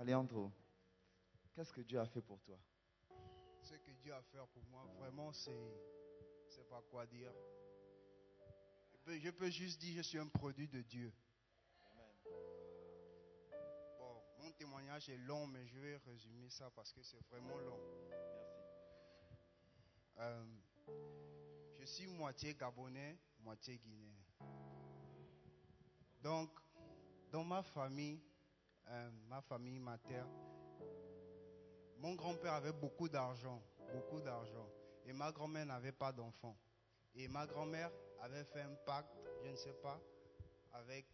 Alejandro, qu'est-ce que Dieu a fait pour toi? Ce que Dieu a fait pour moi, vraiment, c'est. Je sais pas quoi dire. Je peux, juste dire je suis un produit de Dieu. Bon, mon témoignage est long, mais je vais résumer ça parce que c'est vraiment long. Euh, je suis moitié gabonais, moitié guinéen. Donc, dans ma famille, euh, ma famille materne, mon grand-père avait beaucoup d'argent, beaucoup d'argent. Et ma grand-mère n'avait pas d'enfants. Et ma grand-mère avait fait un pacte, je ne sais pas, avec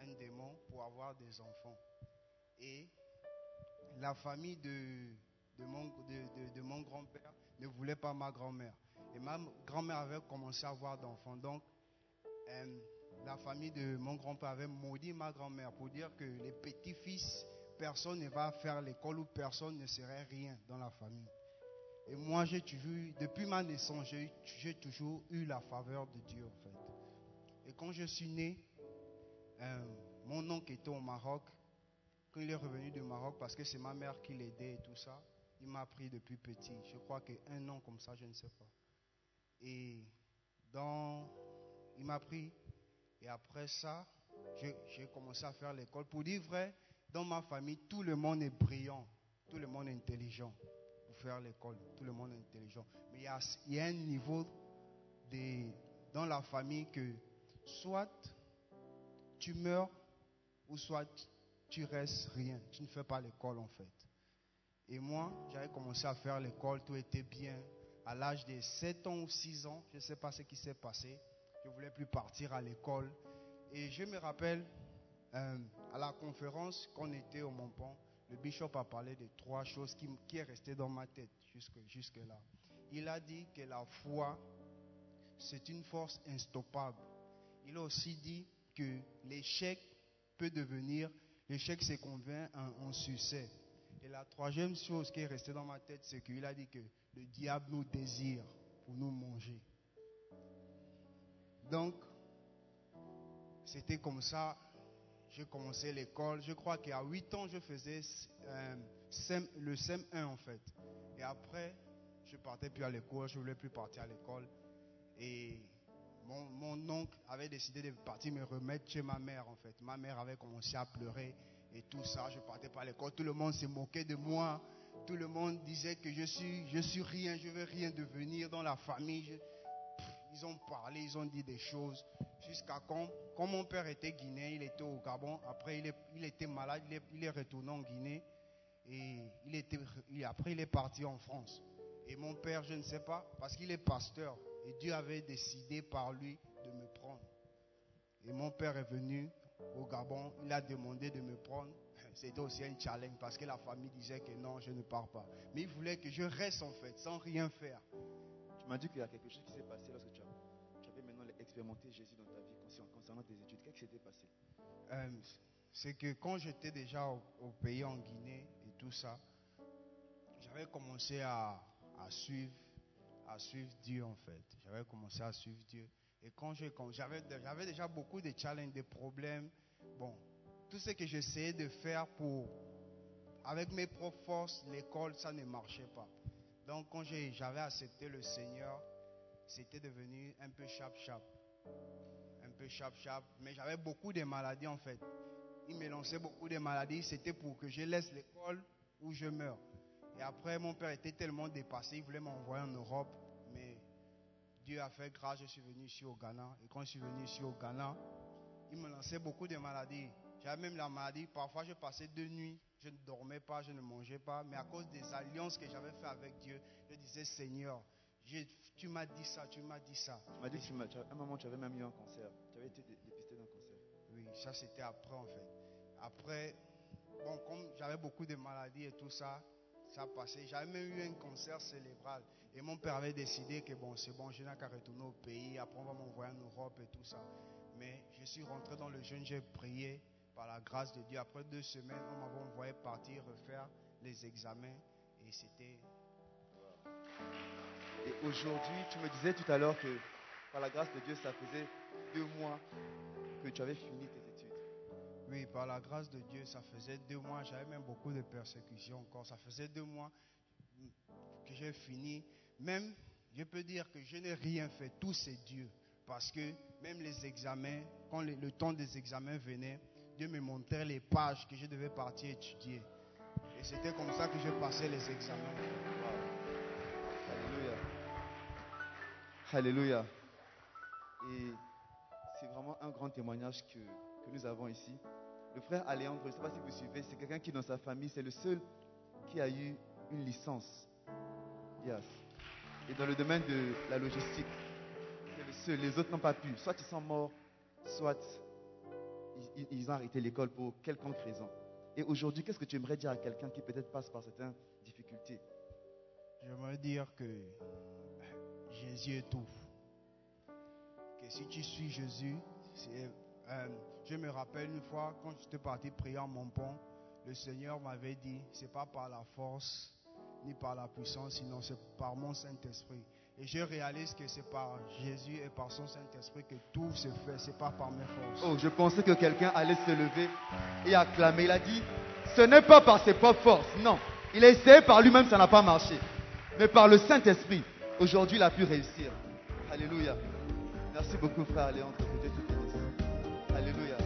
un démon pour avoir des enfants. Et la famille de mon grand-père ne voulait pas ma grand-mère. Et ma grand-mère avait commencé à avoir d'enfants. Donc, euh, la famille de mon grand-père avait maudit ma grand-mère pour dire que les petits-fils, personne ne va faire l'école ou personne ne serait rien dans la famille. Et moi, j'ai toujours, depuis ma naissance, j'ai toujours eu la faveur de Dieu, en fait. Et quand je suis né, euh, mon oncle était au Maroc. Quand il est revenu du Maroc, parce que c'est ma mère qui l'aidait et tout ça, il m'a pris depuis petit. Je crois qu'un an comme ça, je ne sais pas. Et dans, il m'a pris. Et après ça, j'ai commencé à faire l'école. Pour dire vrai, dans ma famille, tout le monde est brillant. Tout le monde est intelligent pour faire l'école. Tout le monde est intelligent. Mais il y a, il y a un niveau de- dans la famille que soit tu meurs ou soit tu restes rien. Tu ne fais pas l'école en fait. Et moi, j'avais commencé à faire l'école, tout était bien. À l'âge de 7 ans ou 6 ans, je ne sais pas ce qui s'est passé. Je ne voulais plus partir à l'école. Et je me rappelle, euh, à la conférence qu'on était au Montpont, le bishop a parlé de trois choses qui, qui est dans ma tête jusque, jusque là. Il a dit que la foi, c'est une force instoppable. Il a aussi dit que l'échec peut devenir, l'échec se convainc en, en succès. Et la troisième chose qui est restée dans ma tête, c'est qu'il a dit que le diable nous désire pour nous manger. Donc, c'était comme ça. J'ai commencé l'école. Je crois qu'à 8 ans, je faisais euh, le SEM 1 en fait. Et après, je partais plus à l'école. Je voulais plus partir à l'école. Et mon, oncle avait décidé de partir me remettre chez ma mère en fait. Ma mère avait commencé à pleurer et tout ça. Je partais pas à l'école. Tout le monde se moquait de moi. Tout le monde disait que je suis, suis rien, je veux rien devenir dans la famille. Ils ont parlé, ils ont dit des choses. Jusqu'à quand, quand mon père était guinéen, il était au Gabon. Après, il, était malade, il est, retourné en Guinée. Et il après, il est parti en France. Et mon père, je ne sais pas, parce qu'il est pasteur. Et Dieu avait décidé par lui de me prendre. Et mon père est venu au Gabon, il a demandé de me prendre. C'était aussi un challenge parce que la famille disait que non, je ne pars pas. Mais il voulait que je reste en fait, sans rien faire. Tu m'as dit qu'il y a quelque chose qui s'est passé lorsque tu, as- expérimenté Jésus dans ta vie concernant- tes études. Qu'est-ce qui s'était passé? Euh, c'est que quand j'étais déjà au, pays en Guinée et tout ça, j'avais commencé à, à suivre, à suivre Dieu en fait. J'avais commencé à suivre Dieu. Et quand j'avais déjà beaucoup de challenges, de problèmes. Bon, tout ce que j'essayais de faire pour avec mes propres forces, l'école, ça ne marchait pas. Donc quand j'avais accepté le Seigneur, c'était devenu un peu chap-chap un peu chap-chap, mais j'avais beaucoup de maladies en fait. Il me lançait beaucoup de maladies, c'était pour que je laisse l'école ou je meurs. Et après, mon père était tellement dépassé, il voulait m'envoyer en Europe. Mais Dieu a fait grâce, je suis venu ici au Ghana. Et quand je suis venu ici au Ghana, il me lançait beaucoup de maladies. J'avais même la maladie. Parfois, je passais deux nuits, je ne dormais pas, je ne mangeais pas. Mais à cause des alliances que j'avais faites avec Dieu, je disais, Seigneur, je- tu m'as dit ça, tu m'as dit ça. Tu m'as dit que tu à un moment, tu avais même eu un cancer. Tu avais été dé- dépisté d'un cancer. Oui, ça c'était après en fait. Après, bon, comme j'avais beaucoup de maladies et tout ça, ça passait. J'avais même eu un cancer cérébral. Et mon père avait décidé que bon, c'est bon, je n'ai qu'à retourner au pays. Après, on va m'envoyer en Europe et tout ça. Mais je suis rentré dans le jeûne, j'ai prié par la grâce de Dieu. Après deux semaines, on m'avait envoyé partir refaire les examens. Et c'était. Et aujourd'hui, tu me disais tout à l'heure que par la grâce de Dieu, ça faisait deux mois que tu avais fini tes études. Oui, par la grâce de Dieu, ça faisait deux mois. J'avais même beaucoup de persécutions encore. Ça faisait deux mois que j'ai fini. Même, je peux dire que je n'ai rien fait. Tout c'est Dieu. Parce que même les examens, quand le, temps des examens venait, Dieu me montrait les pages que je devais partir étudier. Et c'était comme ça que je passais les examens. Alléluia. Alléluia. Et c'est vraiment un grand témoignage que, que nous avons ici. Le frère Aléandre, je ne sais pas si vous suivez, c'est quelqu'un qui dans sa famille, c'est le seul qui a eu une licence. Yes. Et dans le domaine de la logistique, c'est le seul. Les autres n'ont pas pu. Soit ils sont morts, soit ils, ils- ont arrêté l'école pour quelconque raison. Et aujourd'hui, qu'est-ce que tu aimerais dire à quelqu'un qui peut-être passe par certaines difficultés? J'aimerais dire que Jésus est tout. Que si tu suis Jésus, euh, je me rappelle une fois quand j'étais parti prier en mon pont, le Seigneur m'avait dit, c'est pas par la force ni par la puissance, sinon c'est par mon Saint-Esprit. Et je réalise que c'est par Jésus et par son Saint-Esprit que tout se fait, c'est pas par mes forces. Oh, je pensais que quelqu'un allait se lever et acclamer. Il a dit, ce n'est pas par ses propres forces, non. Il a essayé par lui-même, ça n'a pas marché. Mais par le Saint-Esprit, aujourd'hui, il a pu réussir. Alléluia. Merci beaucoup, frère Léandre, que Dieu te. Alléluia.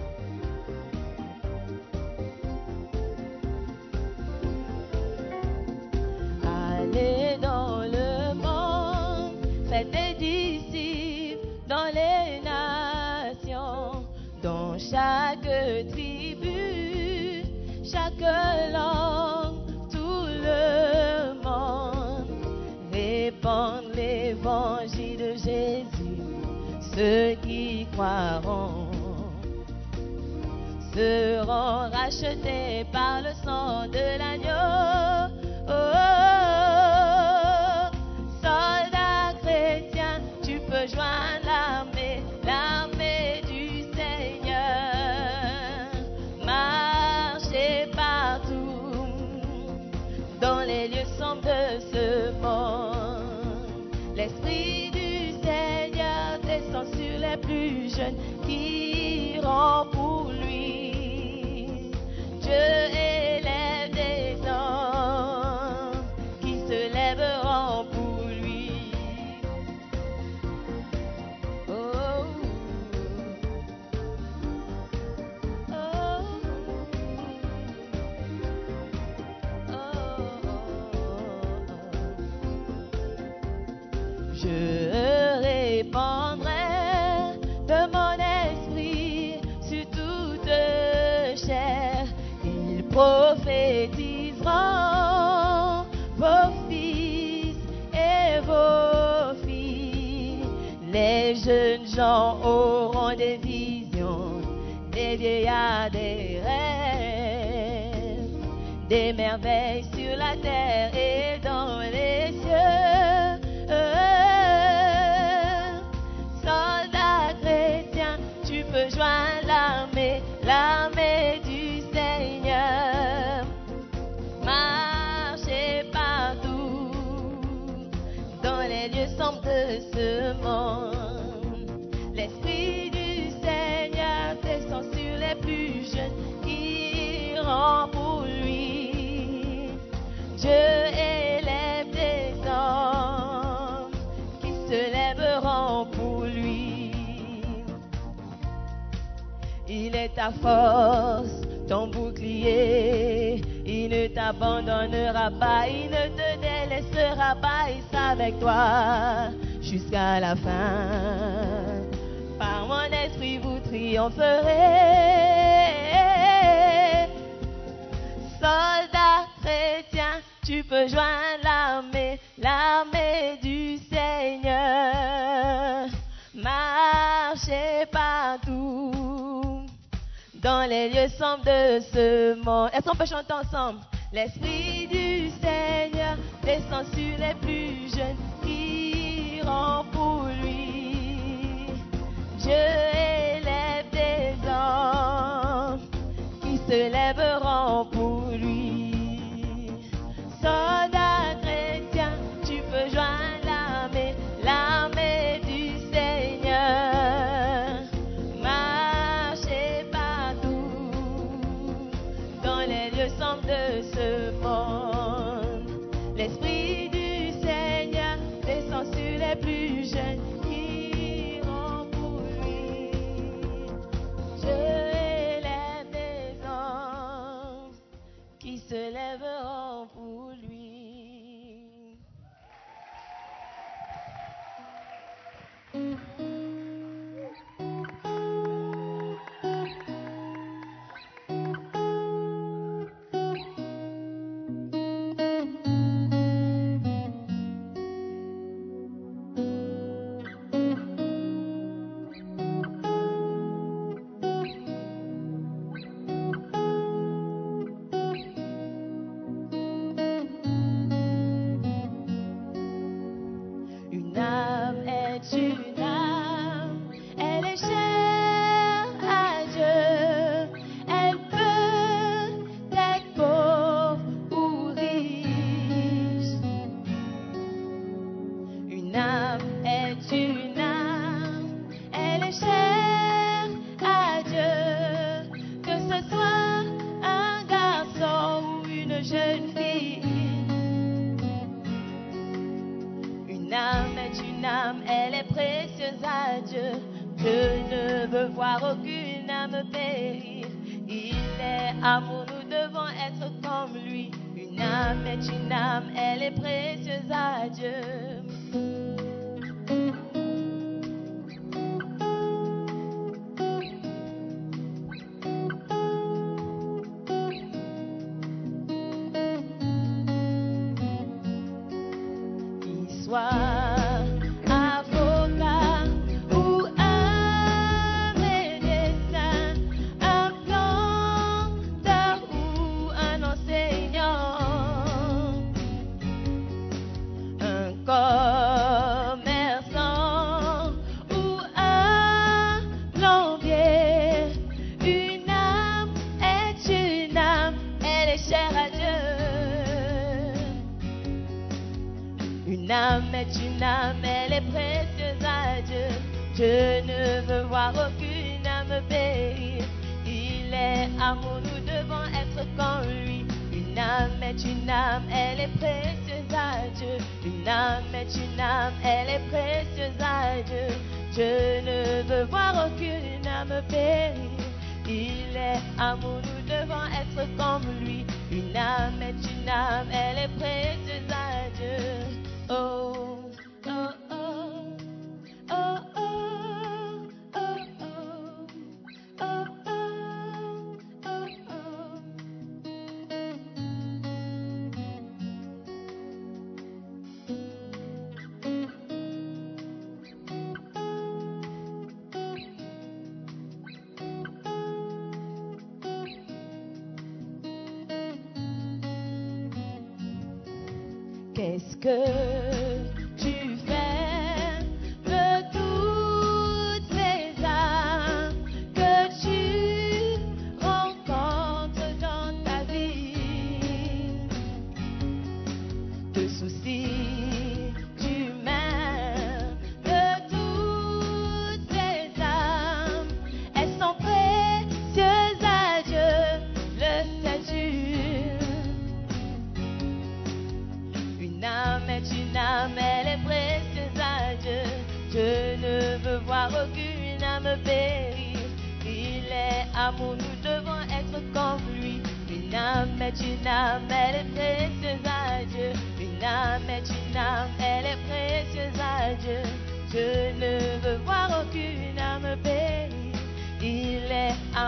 Allez dans le monde, faites des disciples dans les nations, dans chaque tribu, chaque langue, ceux qui croiront seront rachetés par le sang de l'agneau. Des vieillards des rêves, des merveilles ta force, ton bouclier. Il ne t'abandonnera pas, il ne te délaissera pas, il sera avec toi jusqu'à la fin. Par mon esprit, vous triompherez. Soldat chrétien, tu peux joindre l'armée, l'armée les lieux sombres de ce monde. Est-ce qu'on peut chanter ensemble? L'Esprit du Seigneur descend sur les plus jeunes qui iront pour lui. Je élève des hommes qui se lèveront pour lui. Son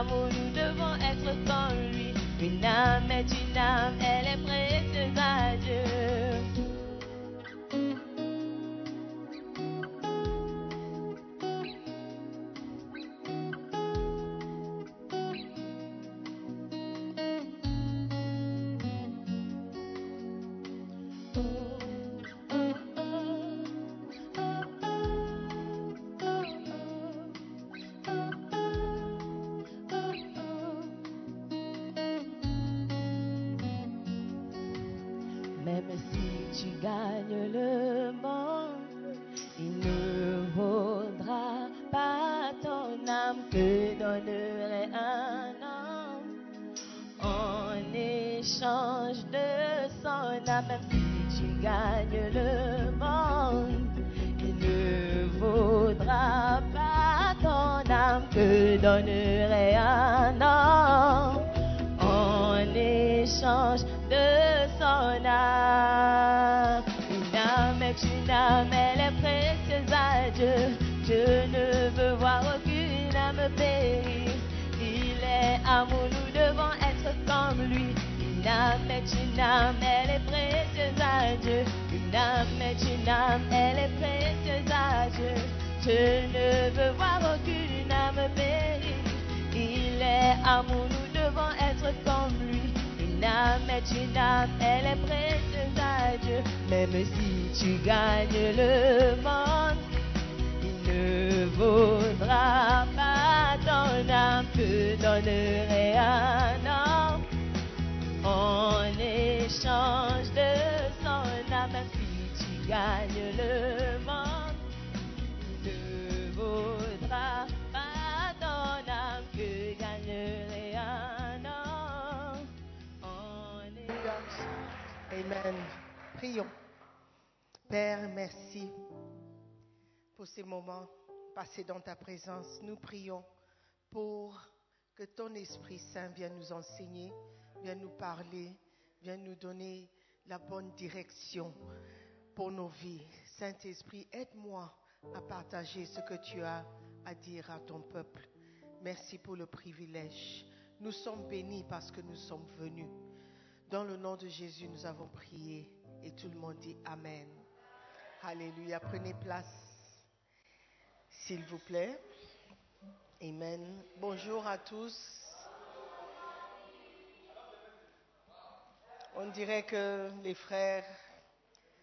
nous devons être comme lui. Une âme est une âme, elle Amen. Prions. Père, merci pour ces moments passés dans ta présence. Nous prions pour que ton Esprit Saint vienne nous enseigner, vienne nous parler, vienne nous donner la bonne direction pour nos vies. Saint-Esprit, aide-moi à partager ce que tu as à dire à ton peuple. Merci pour le privilège. Nous sommes bénis parce que nous sommes venus. Dans le nom de Jésus, nous avons prié et tout le monde dit Amen. Alléluia. Prenez place, s'il vous plaît. Amen. Bonjour à tous. On dirait que les frères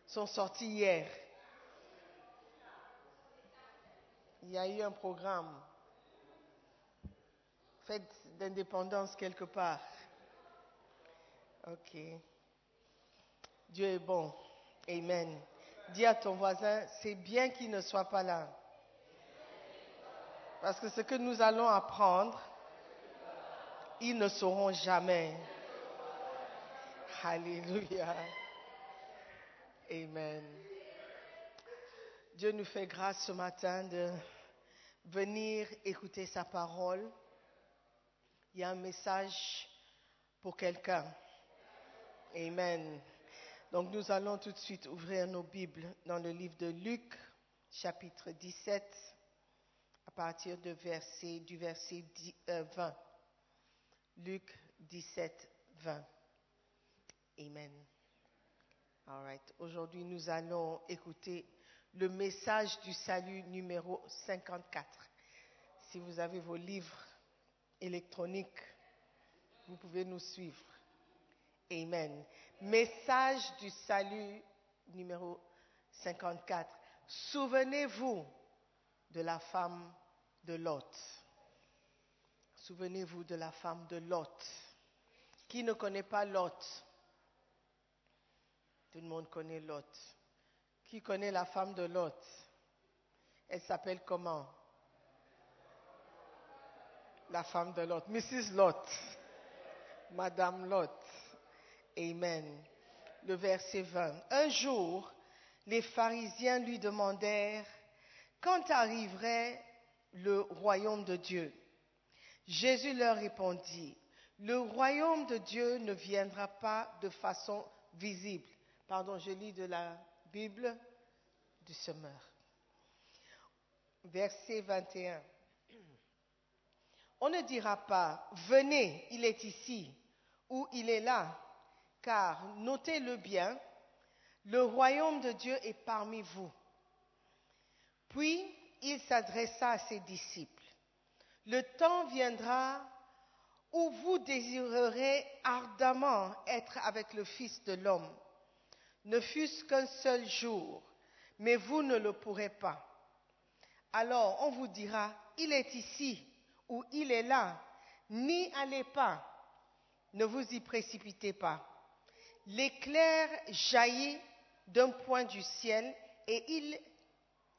sont sortis hier. Il y a eu un programme. Fête d'indépendance quelque part. Ok. Dieu est bon. Amen. Dis à ton voisin, c'est bien qu'il ne soit pas là. Parce que ce que nous allons apprendre, ils ne sauront jamais. Alléluia. Amen. Dieu nous fait grâce ce matin de venir écouter sa parole. Il y a un message pour quelqu'un. Amen. Donc nous allons tout de suite ouvrir nos Bibles dans le livre de Luc, chapitre 17, à partir de verset, du verset 10, euh, 20. Luc 17, 20. Amen. All right. Aujourd'hui, nous allons écouter le message du salut numéro 54. Si vous avez vos livres électroniques, vous pouvez nous suivre. Amen. Message du salut numéro 54. Souvenez-vous de la femme de Lot. Souvenez-vous de la femme de Lot. Qui ne connaît pas Lot? Tout le monde connaît Lot. Qui connaît la femme de Lot? Elle s'appelle comment? La femme de Lot. Mrs. Lot. Madame Lot. Amen. Le verset 20. Un jour, les pharisiens lui demandèrent quand arriverait le royaume de Dieu? Jésus leur répondit, Le royaume de Dieu ne viendra pas de façon visible. Pardon, je lis de la Bible du semeur. Verset 21. On ne dira pas, venez, il est ici, ou il est là, car, notez-le bien, le royaume de Dieu est parmi vous. Puis il s'adressa à ses disciples. Le temps viendra où vous désirerez ardemment être avec le Fils de l'homme, ne fût-ce qu'un seul jour, mais vous ne le pourrez pas. Alors on vous dira, il est ici ou il est là, n'y allez pas, ne vous y précipitez pas. L'éclair jaillit d'un point du ciel et il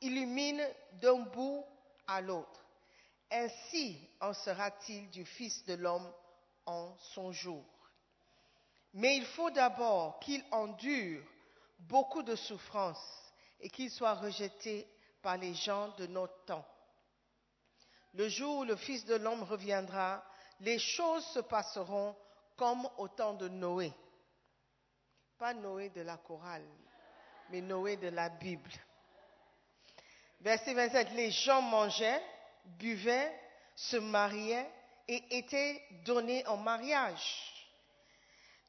illumine d'un bout à l'autre. Ainsi en sera-t-il du Fils de l'homme en son jour. Mais il faut d'abord qu'il endure beaucoup de souffrances et qu'il soit rejeté par les gens de notre temps. Le jour où le Fils de l'homme reviendra, les choses se passeront comme au temps de Noé. Pas Noé de la chorale, mais Noé de la Bible. Verset 27, les gens mangeaient, buvaient, se mariaient et étaient donnés en mariage.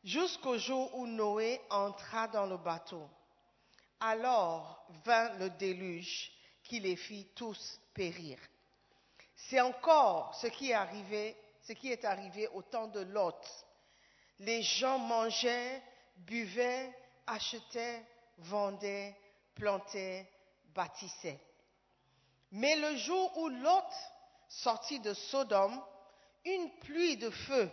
Jusqu'au jour où Noé entra dans le bateau. Alors vint le déluge qui les fit tous périr. C'est encore ce qui est arrivé, ce qui est arrivé au temps de Lot. Les gens mangeaient, buvaient, achetaient, vendaient, plantaient, bâtissaient. Mais le jour où Lot sortit de Sodome, une pluie de feu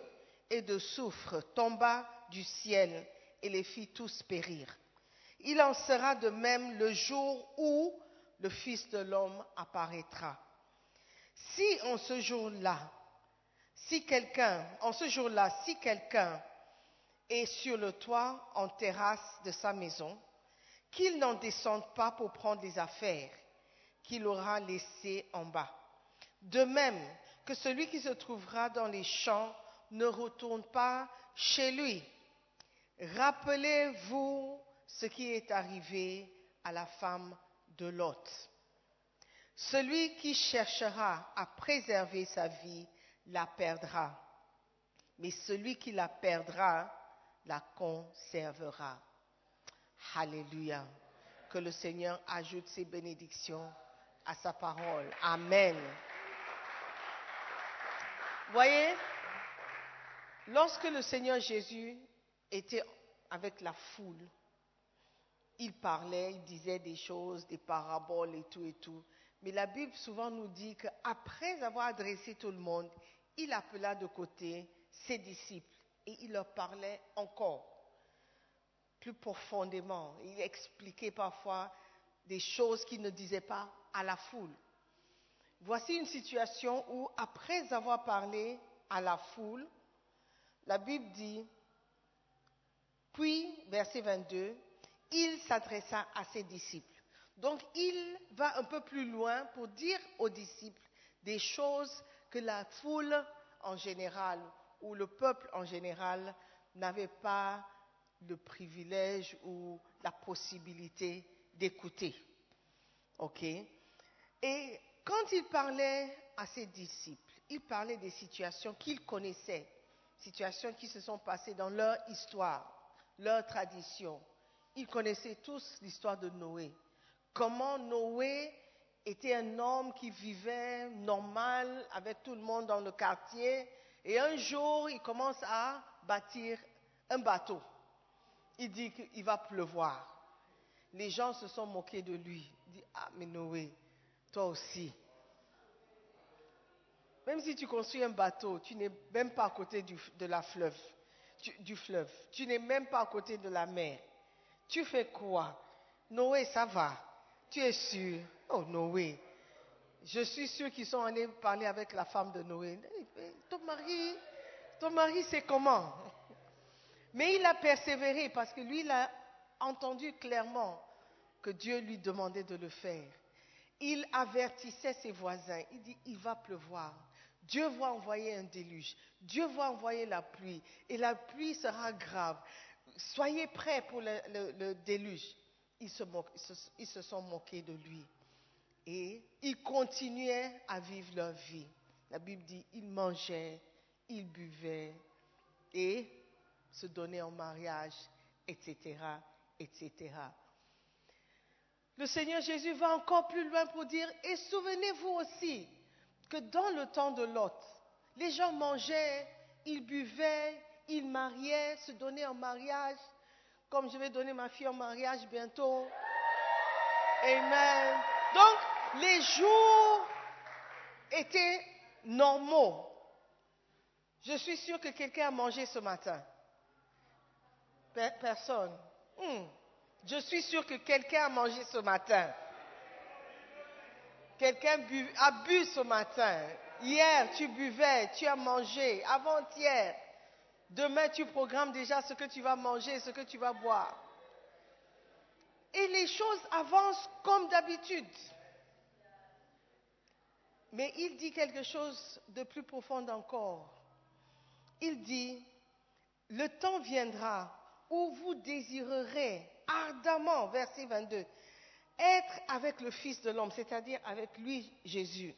et de soufre tomba du ciel et les fit tous périr. Il en sera de même le jour où le Fils de l'homme apparaîtra. Si en ce jour-là, si quelqu'un, en ce jour-là, si quelqu'un est sur le toit en terrasse de sa maison, qu'il n'en descende pas pour prendre les affaires qu'il aura laissées en bas. De même que celui qui se trouvera dans les champs ne retourne pas chez lui. Rappelez-vous ce qui est arrivé à la femme de Lot. Celui qui cherchera à préserver sa vie la perdra, mais celui qui la perdra la conservera. Alléluia. Que le Seigneur ajoute ses bénédictions à sa parole. Amen. Voyez, lorsque le Seigneur Jésus était avec la foule, il parlait, il disait des choses, des paraboles et tout et tout. Mais la Bible souvent nous dit qu'après avoir adressé tout le monde, il appela de côté ses disciples et il leur parlait encore plus profondément. Il expliquait parfois des choses qu'il ne disait pas à la foule. Voici une situation où, après avoir parlé à la foule, la Bible dit, puis, verset 22, il s'adressa à ses disciples. Donc il va un peu plus loin pour dire aux disciples des choses que la foule en général ou le peuple en général n'avait pas le privilège ou la possibilité d'écouter. OK? Et quand il parlait à ses disciples, il parlait des situations qu'ils connaissaient, situations qui se sont passées dans leur histoire, leur tradition, ils connaissaient tous l'histoire de Noé. Comment Noé était un homme qui vivait normal avec tout le monde dans le quartier. Et un jour, il commence à bâtir un bateau. Il dit qu'il va pleuvoir. Les gens se sont moqués de lui. Il dit, ah mais Noé, toi aussi. Même si tu construis un bateau, tu n'es même pas à côté du, de la fleuve, fleuve. Tu n'es même pas à côté de la mer. Tu fais quoi? Noé, ça va. Tu es sûr? Oh, Noé. Je suis sûr qu'ils sont allés parler avec la femme de Noé. Ton mari, ton mari, c'est comment Mais il a persévéré parce que lui, il a entendu clairement que Dieu lui demandait de le faire. Il avertissait ses voisins. Il dit, il va pleuvoir. Dieu va envoyer un déluge. Dieu va envoyer la pluie. Et la pluie sera grave. Soyez prêts pour le, déluge. Ils se sont moqués de lui. Et ils continuaient à vivre leur vie. La Bible dit, ils mangeaient, ils buvaient et se donnaient en mariage, etc., etc. Le Seigneur Jésus va encore plus loin pour dire, et souvenez-vous aussi que dans le temps de Lot, les gens mangeaient, ils buvaient, ils mariaient, se donnaient en mariage, comme je vais donner ma fille en mariage bientôt. Amen. Donc, les jours étaient normaux. Je suis sûre que quelqu'un a mangé ce matin. Per- Personne. Hmm. Je suis sûre que quelqu'un a mangé ce matin. Quelqu'un a bu ce matin. Hier, tu buvais, tu as mangé. Avant-hier. Demain, tu programmes déjà ce que tu vas manger, ce que tu vas boire. Et les choses avancent comme d'habitude. Mais il dit quelque chose de plus profond encore. Il dit, le temps viendra où vous désirerez ardemment, verset 22, être avec le Fils de l'homme, c'est-à-dire avec lui, Jésus.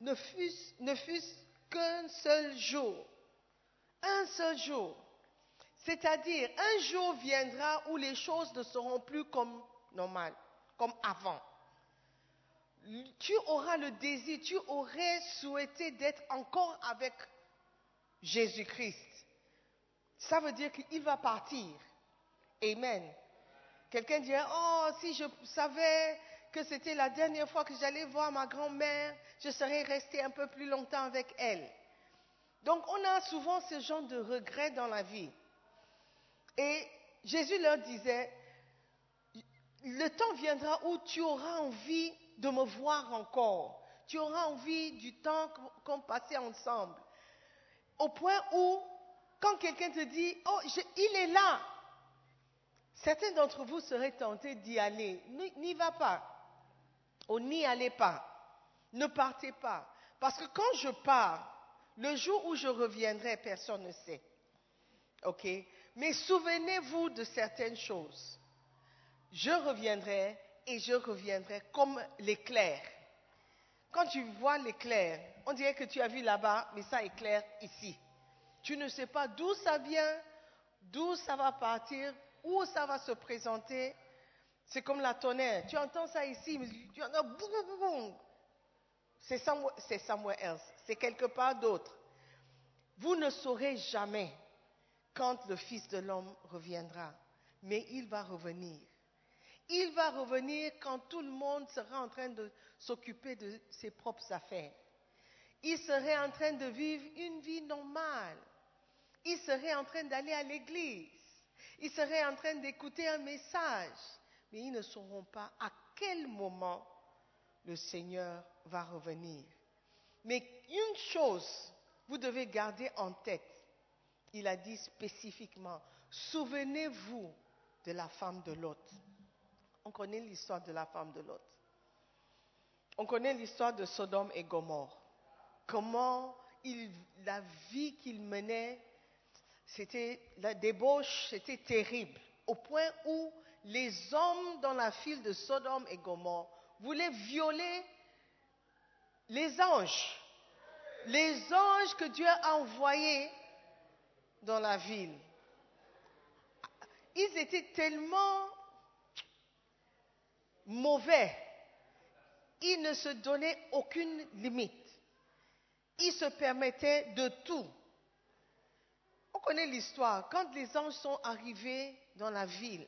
Ne fût-ce qu'un seul jour. Un seul jour. C'est-à-dire, un jour viendra où les choses ne seront plus comme normal, comme avant. Tu auras le désir, tu aurais souhaité d'être encore avec Jésus-Christ. Ça veut dire qu'il va partir. Amen. Quelqu'un dirait, oh, si je savais que c'était la dernière fois que j'allais voir ma grand-mère, je serais resté un peu plus longtemps avec elle. Donc on a souvent ce genre de regrets dans la vie. Et Jésus leur disait, le temps viendra où tu auras envie de me voir encore. Tu auras envie du temps qu'on passait ensemble. Au point où, quand quelqu'un te dit, oh, il est là, certains d'entre vous seraient tentés d'y aller. N'y va pas. Ou n'y allez pas. Ne partez pas. Parce que quand je pars, le jour où je reviendrai, personne ne sait. OK? Mais souvenez-vous de certaines choses. Je reviendrai et je reviendrai comme l'éclair. Quand tu vois l'éclair, on dirait que tu as vu là-bas, mais ça éclaire ici. Tu ne sais pas d'où ça vient, d'où ça va partir, où ça va se présenter. C'est comme la tonnerre. Tu entends ça ici, mais tu entends boum, boum. C'est somewhere, somewhere else. C'est quelque part d'autre. Vous ne saurez jamais quand le Fils de l'homme reviendra, mais il va revenir. Il va revenir quand tout le monde sera en train de s'occuper de ses propres affaires. Il serait en train de vivre une vie normale. Il serait en train d'aller à l'église. Il serait en train d'écouter un message. Mais ils ne sauront pas à quel moment le Seigneur va revenir. Mais une chose, vous devez garder en tête. Il a dit spécifiquement, souvenez-vous de la femme de Lot. On connaît l'histoire de la femme de Lot. On connaît l'histoire de Sodome et Gomorre. Comment la vie qu'il menait, c'était la débauche, c'était terrible. Au point où les hommes dans la file de Sodome et Gomorre voulaient violer les anges. Les anges que Dieu a envoyés dans la ville. Ils étaient tellement mauvais. Ils ne se donnaient aucune limite. Ils se permettaient de tout. On connaît l'histoire. Quand les anges sont arrivés dans la ville,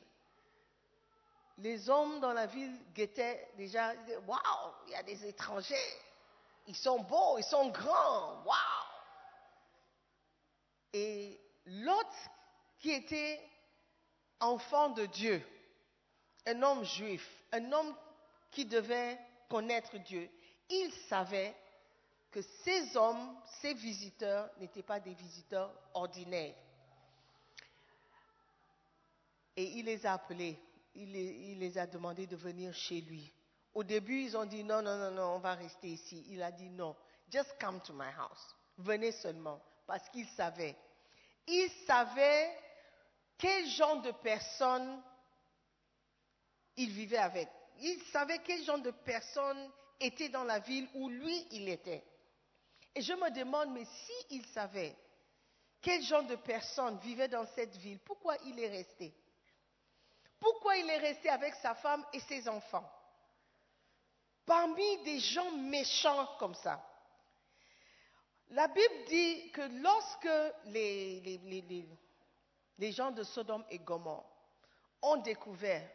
les hommes dans la ville guettaient déjà, waouh, il y a des étrangers. Ils sont beaux, ils sont grands, waouh. Et l'autre qui était enfant de Dieu, un homme juif, un homme qui devait connaître Dieu, il savait que ces hommes, ces visiteurs, n'étaient pas des visiteurs ordinaires. Et il les a appelés, il les, a demandé de venir chez lui. Au début, ils ont dit non, non, non, non, on va rester ici. Il a dit non, Just come to my house. Venez seulement. Parce qu'il savait. Il savait quel genre de personne il vivait avec. Il savait quel genre de personne était dans la ville où lui, il était. Et je me demande, mais s'il savait quel genre de personne vivait dans cette ville, pourquoi il est resté? Pourquoi il est resté avec sa femme et ses enfants? Parmi des gens méchants comme ça. La Bible dit que lorsque les, les, gens de Sodome et Gomorre ont découvert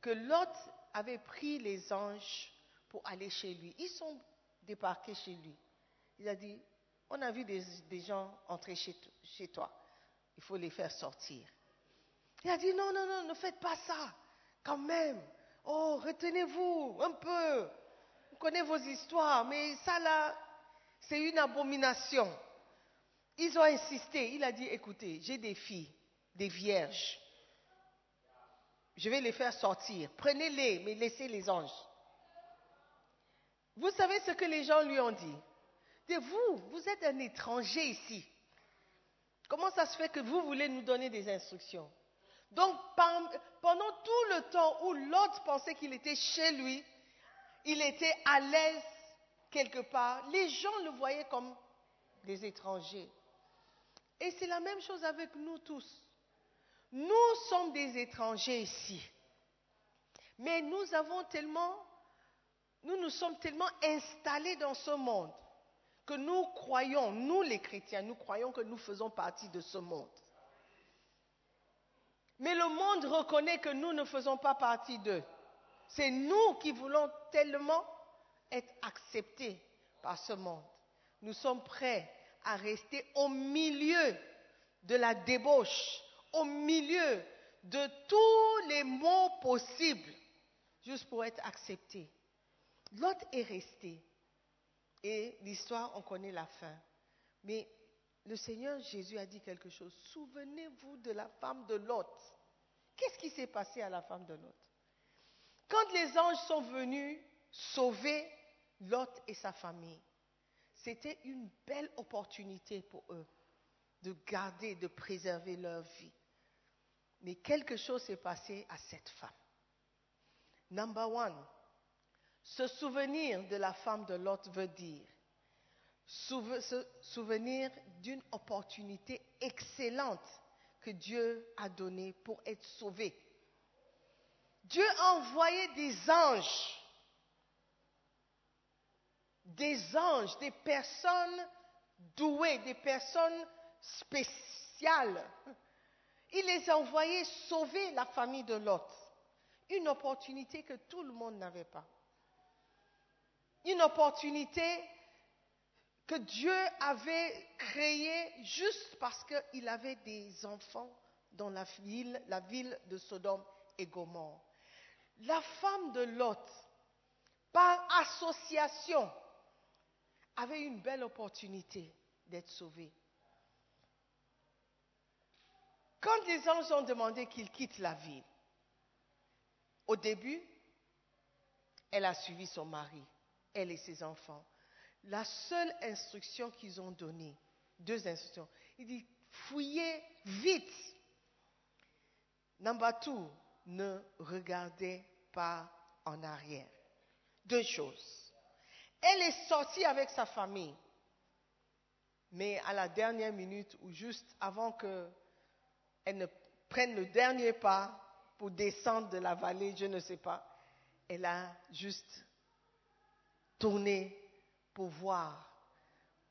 que Lot avait pris les anges pour aller chez lui, ils sont débarqués chez lui. Il a dit, on a vu des, gens entrer chez, toi, il faut les faire sortir. Il a dit, non, non, non, ne faites pas ça, quand même. Oh, retenez-vous un peu. Vous connaissez vos histoires, mais ça là, c'est une abomination. Ils ont insisté. Il a dit, écoutez, j'ai des filles, des vierges. Je vais les faire sortir. Prenez-les, mais laissez les anges. Vous savez ce que les gens lui ont dit? De vous, vous êtes un étranger ici. Comment ça se fait que vous voulez nous donner des instructions? Donc, pendant tout le temps où l'autre pensait qu'il était chez lui, il était à l'aise quelque part, les gens le voyaient comme des étrangers. Et c'est la même chose avec nous tous. Nous sommes des étrangers ici. Mais nous avons tellement, nous nous sommes tellement installés dans ce monde que nous croyons, nous les chrétiens, nous croyons que nous faisons partie de ce monde. Mais le monde reconnaît que nous ne faisons pas partie d'eux. C'est nous qui voulons tellement être acceptés par ce monde. Nous sommes prêts à rester au milieu de la débauche, au milieu de tous les mots possibles, juste pour être acceptés. L'autre est resté. Et l'histoire, on connaît la fin. Mais le Seigneur Jésus a dit quelque chose. Souvenez-vous de la femme de Lot. Qu'est-ce qui s'est passé à la femme de Lot? Quand les anges sont venus sauver Lot et sa famille. C'était une belle opportunité pour eux de garder, de préserver leur vie. Mais quelque chose s'est passé à cette femme. Number one, se souvenir de la femme de Lot veut dire se souvenir d'une opportunité excellente que Dieu a donnée pour être sauvé. Dieu a envoyé des anges des anges, des personnes douées, des personnes spéciales. Il les a envoyés sauver la famille de Lot. Une opportunité que tout le monde n'avait pas. Une opportunité que Dieu avait créée juste parce qu'il avait des enfants dans la ville, la ville de Sodome et Gomorre. La femme de Lot, par association, avait une belle opportunité d'être sauvé. Quand les anges ont demandé qu'il quitte la ville, au début, elle a suivi son mari, elle et ses enfants. La seule instruction qu'ils ont donnée, deux instructions, il dit, fouillez vite. Number two, ne regardez pas en arrière. Deux choses. Elle est sortie avec sa famille. Mais à la dernière minute, ou juste avant qu'elle ne prenne le dernier pas pour descendre de la vallée, je ne sais pas, elle a juste tourné pour voir,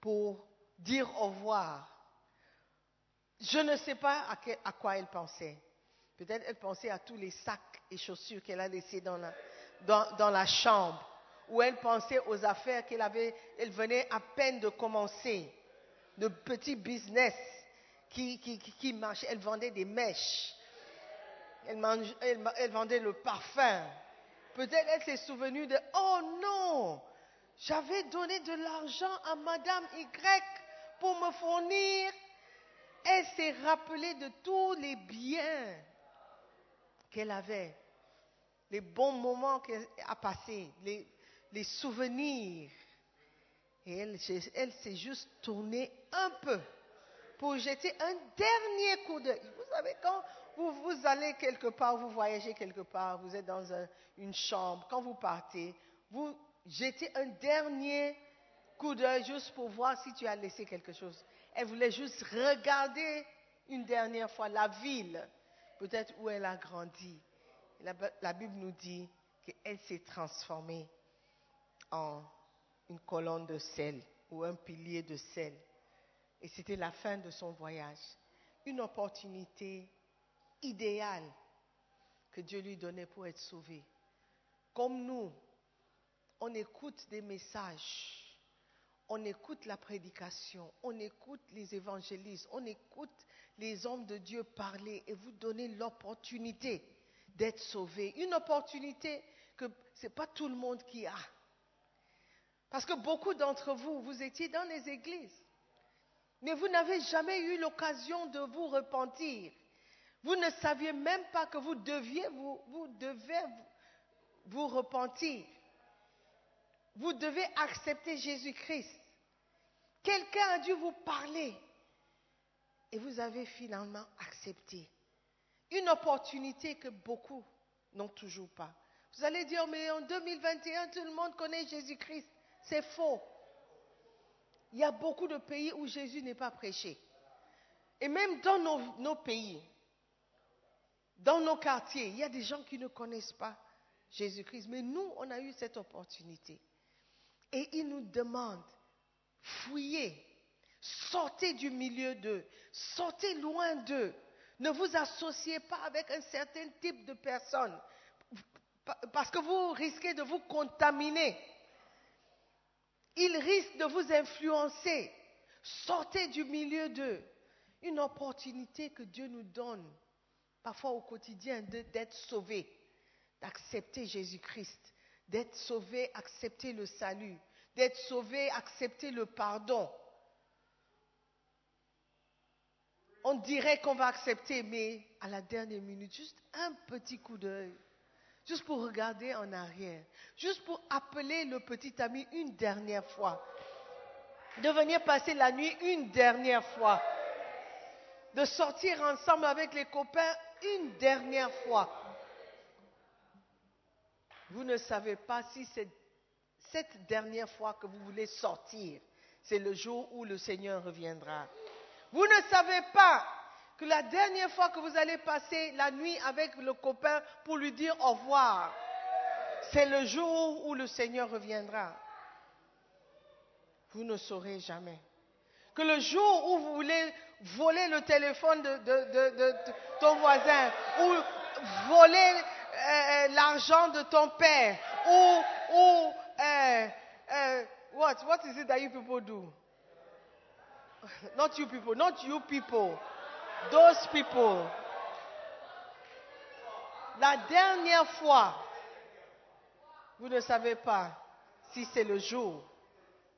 pour dire au revoir. Je ne sais pas à, quoi elle pensait. Peut-être elle pensait à tous les sacs et chaussures qu'elle a laissés dans la chambre où elle pensait aux affaires qu'elle avait, elle venait à peine de commencer, de petits business qui, marchaient. Elle vendait des mèches, elle, vendait le parfum. Peut-être elle s'est souvenue de, oh non, j'avais donné de l'argent à Madame Y pour me fournir. Elle s'est rappelée de tous les biens qu'elle avait, les bons moments qu'elle a passés, les, souvenirs. Et elle s'est juste tournée un peu pour jeter un dernier coup d'œil. Vous savez, quand vous, vous allez quelque part, vous voyagez quelque part, vous êtes dans un- une chambre, quand vous partez, vous jetez un dernier coup d'œil juste pour voir si tu as laissé quelque chose. Elle voulait juste regarder une dernière fois la ville, peut-être où elle a grandi. La, la Bible nous dit qu'elle s'est transformée en une colonne de sel ou un pilier de sel. Et c'était la fin de son voyage. Une opportunité idéale que Dieu lui donnait pour être sauvé. Comme nous, on écoute des messages, on écoute la prédication, on écoute les évangélistes, on écoute les hommes de Dieu parler et vous donner l'opportunité d'être sauvé. Une opportunité que ce n'est pas tout le monde qui a. Parce que beaucoup d'entre vous, vous étiez dans les églises, mais vous n'avez jamais eu l'occasion de vous repentir. Vous ne saviez même pas que vous deviez vous, devez vous repentir. Vous devez accepter Jésus-Christ. Quelqu'un a dû vous parler et vous avez finalement accepté. Une opportunité que beaucoup n'ont toujours pas. Vous allez dire, mais en 2021, tout le monde connaît Jésus-Christ. C'est faux. Il y a beaucoup de pays où Jésus n'est pas prêché. Et même dans nos, pays, dans nos quartiers, il y a des gens qui ne connaissent pas Jésus-Christ. Mais nous, on a eu cette opportunité. Et il nous demande, fouillez, sortez du milieu d'eux, sortez loin d'eux. Ne vous associez pas avec un certain type de personnes parce que vous risquez de vous contaminer. Ils risquent de vous influencer. Sortez du milieu d'eux. Une opportunité que Dieu nous donne, parfois au quotidien, d'être sauvés, d'accepter Jésus-Christ, d'être sauvé, accepter le salut, d'être sauvé, accepter le pardon. On dirait qu'on va accepter, mais à la dernière minute, juste un petit coup d'œil, juste pour regarder en arrière, juste pour appeler le petit ami une dernière fois, de venir passer la nuit une dernière fois, de sortir ensemble avec les copains une dernière fois. Vous ne savez pas si cette, dernière fois que vous voulez sortir, c'est le jour où le Seigneur reviendra. Vous ne savez pas que la dernière fois que vous allez passer la nuit avec le copain pour lui dire au revoir, c'est le jour où le Seigneur reviendra. Vous ne saurez jamais. Que le jour où vous voulez voler le téléphone de, ton voisin ou voler euh, l'argent de ton père ou, ou euh, uh, what, what is it that you people do? Not you people, not you people. Those people. La dernière fois, vous ne savez pas si c'est le jour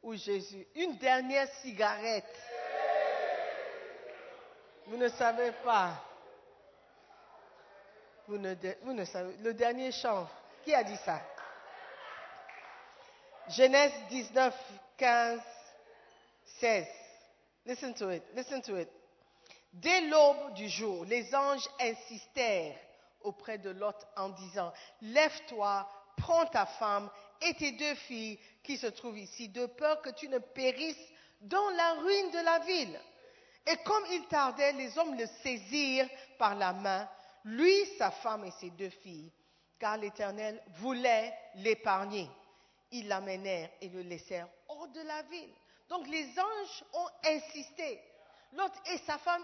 où Jésus, une dernière cigarette, vous ne savez pas. Vous ne, savez. Le dernier chant, qui a dit ça? Genèse 19, 15, 16. Listen to it. Listen to it. Dès l'aube du jour, les anges insistèrent auprès de Lot en disant, Lève-toi, prends ta femme et tes deux filles qui se trouvent ici, de peur que tu ne périsses dans la ruine de la ville. Et comme il tardait, les hommes le saisirent par la main, lui, sa femme et ses deux filles, car l'Éternel voulait l'épargner. Ils l'amenèrent et le laissèrent hors de la ville. Donc les anges ont insisté. L'autre et sa femme,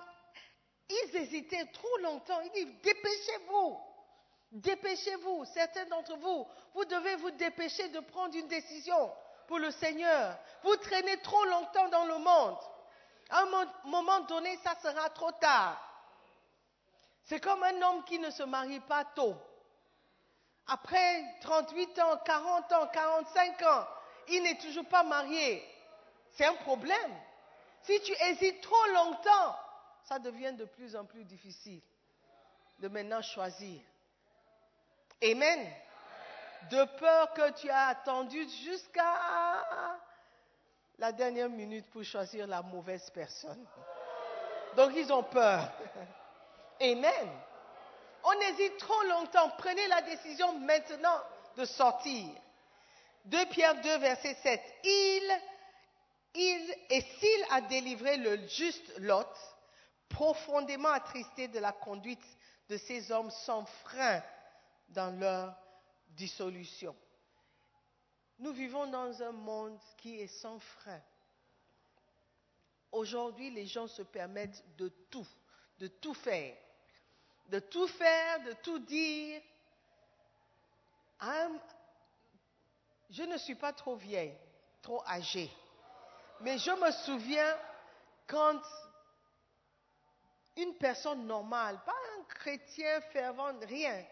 ils hésitaient trop longtemps. Ils disent, dépêchez-vous. Dépêchez-vous. Certains d'entre vous, vous devez vous dépêcher de prendre une décision pour le Seigneur. Vous traînez trop longtemps dans le monde. À un moment donné, ça sera trop tard. C'est comme un homme qui ne se marie pas tôt. Après 38 ans, 40 ans, 45 ans, il n'est toujours pas marié. C'est un problème. Si tu hésites trop longtemps, ça devient de plus en plus difficile de maintenant choisir. Amen. De peur que tu as attendu jusqu'à la dernière minute pour choisir la mauvaise personne. Donc ils ont peur. Amen. On hésite trop longtemps. Prenez la décision maintenant de sortir. 2 Pierre 2, verset 7. Il, il, et s'il a délivré le juste Lot, profondément attristé de la conduite de ces hommes sans frein dans leur dissolution. Nous vivons dans un monde qui est sans frein. Aujourd'hui, les gens se permettent de tout, de tout faire, de tout faire, de tout dire. I'm- je ne suis pas trop vieille, trop âgée, mais je me souviens quand une personne normale, pas un chrétien fervent, rien,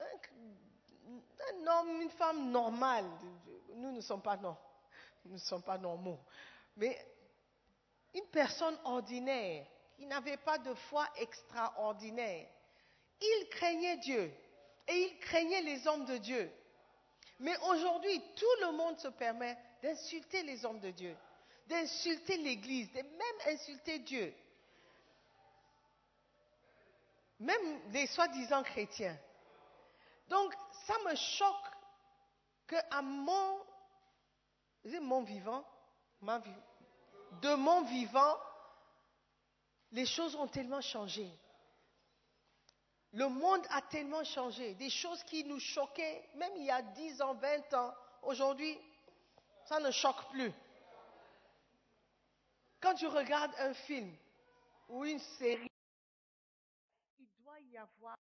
un, homme, une femme normale, nous ne sommes pas non, nous ne sommes pas normaux, mais une personne ordinaire qui n'avait pas de foi extraordinaire, il craignait Dieu et il craignait les hommes de Dieu. Mais aujourd'hui, tout le monde se permet d'insulter les hommes de Dieu, d'insulter l'Église, de même insulter Dieu. Même les soi-disant chrétiens. Donc, ça me choque mon, c'est mon vivant, de mon vivant, les choses ont tellement changé. Le monde a tellement changé. Des choses qui nous choquaient, même il y a 10 ans, 20 ans, aujourd'hui, ça ne choque plus. Quand tu regardes un film ou une série, avoir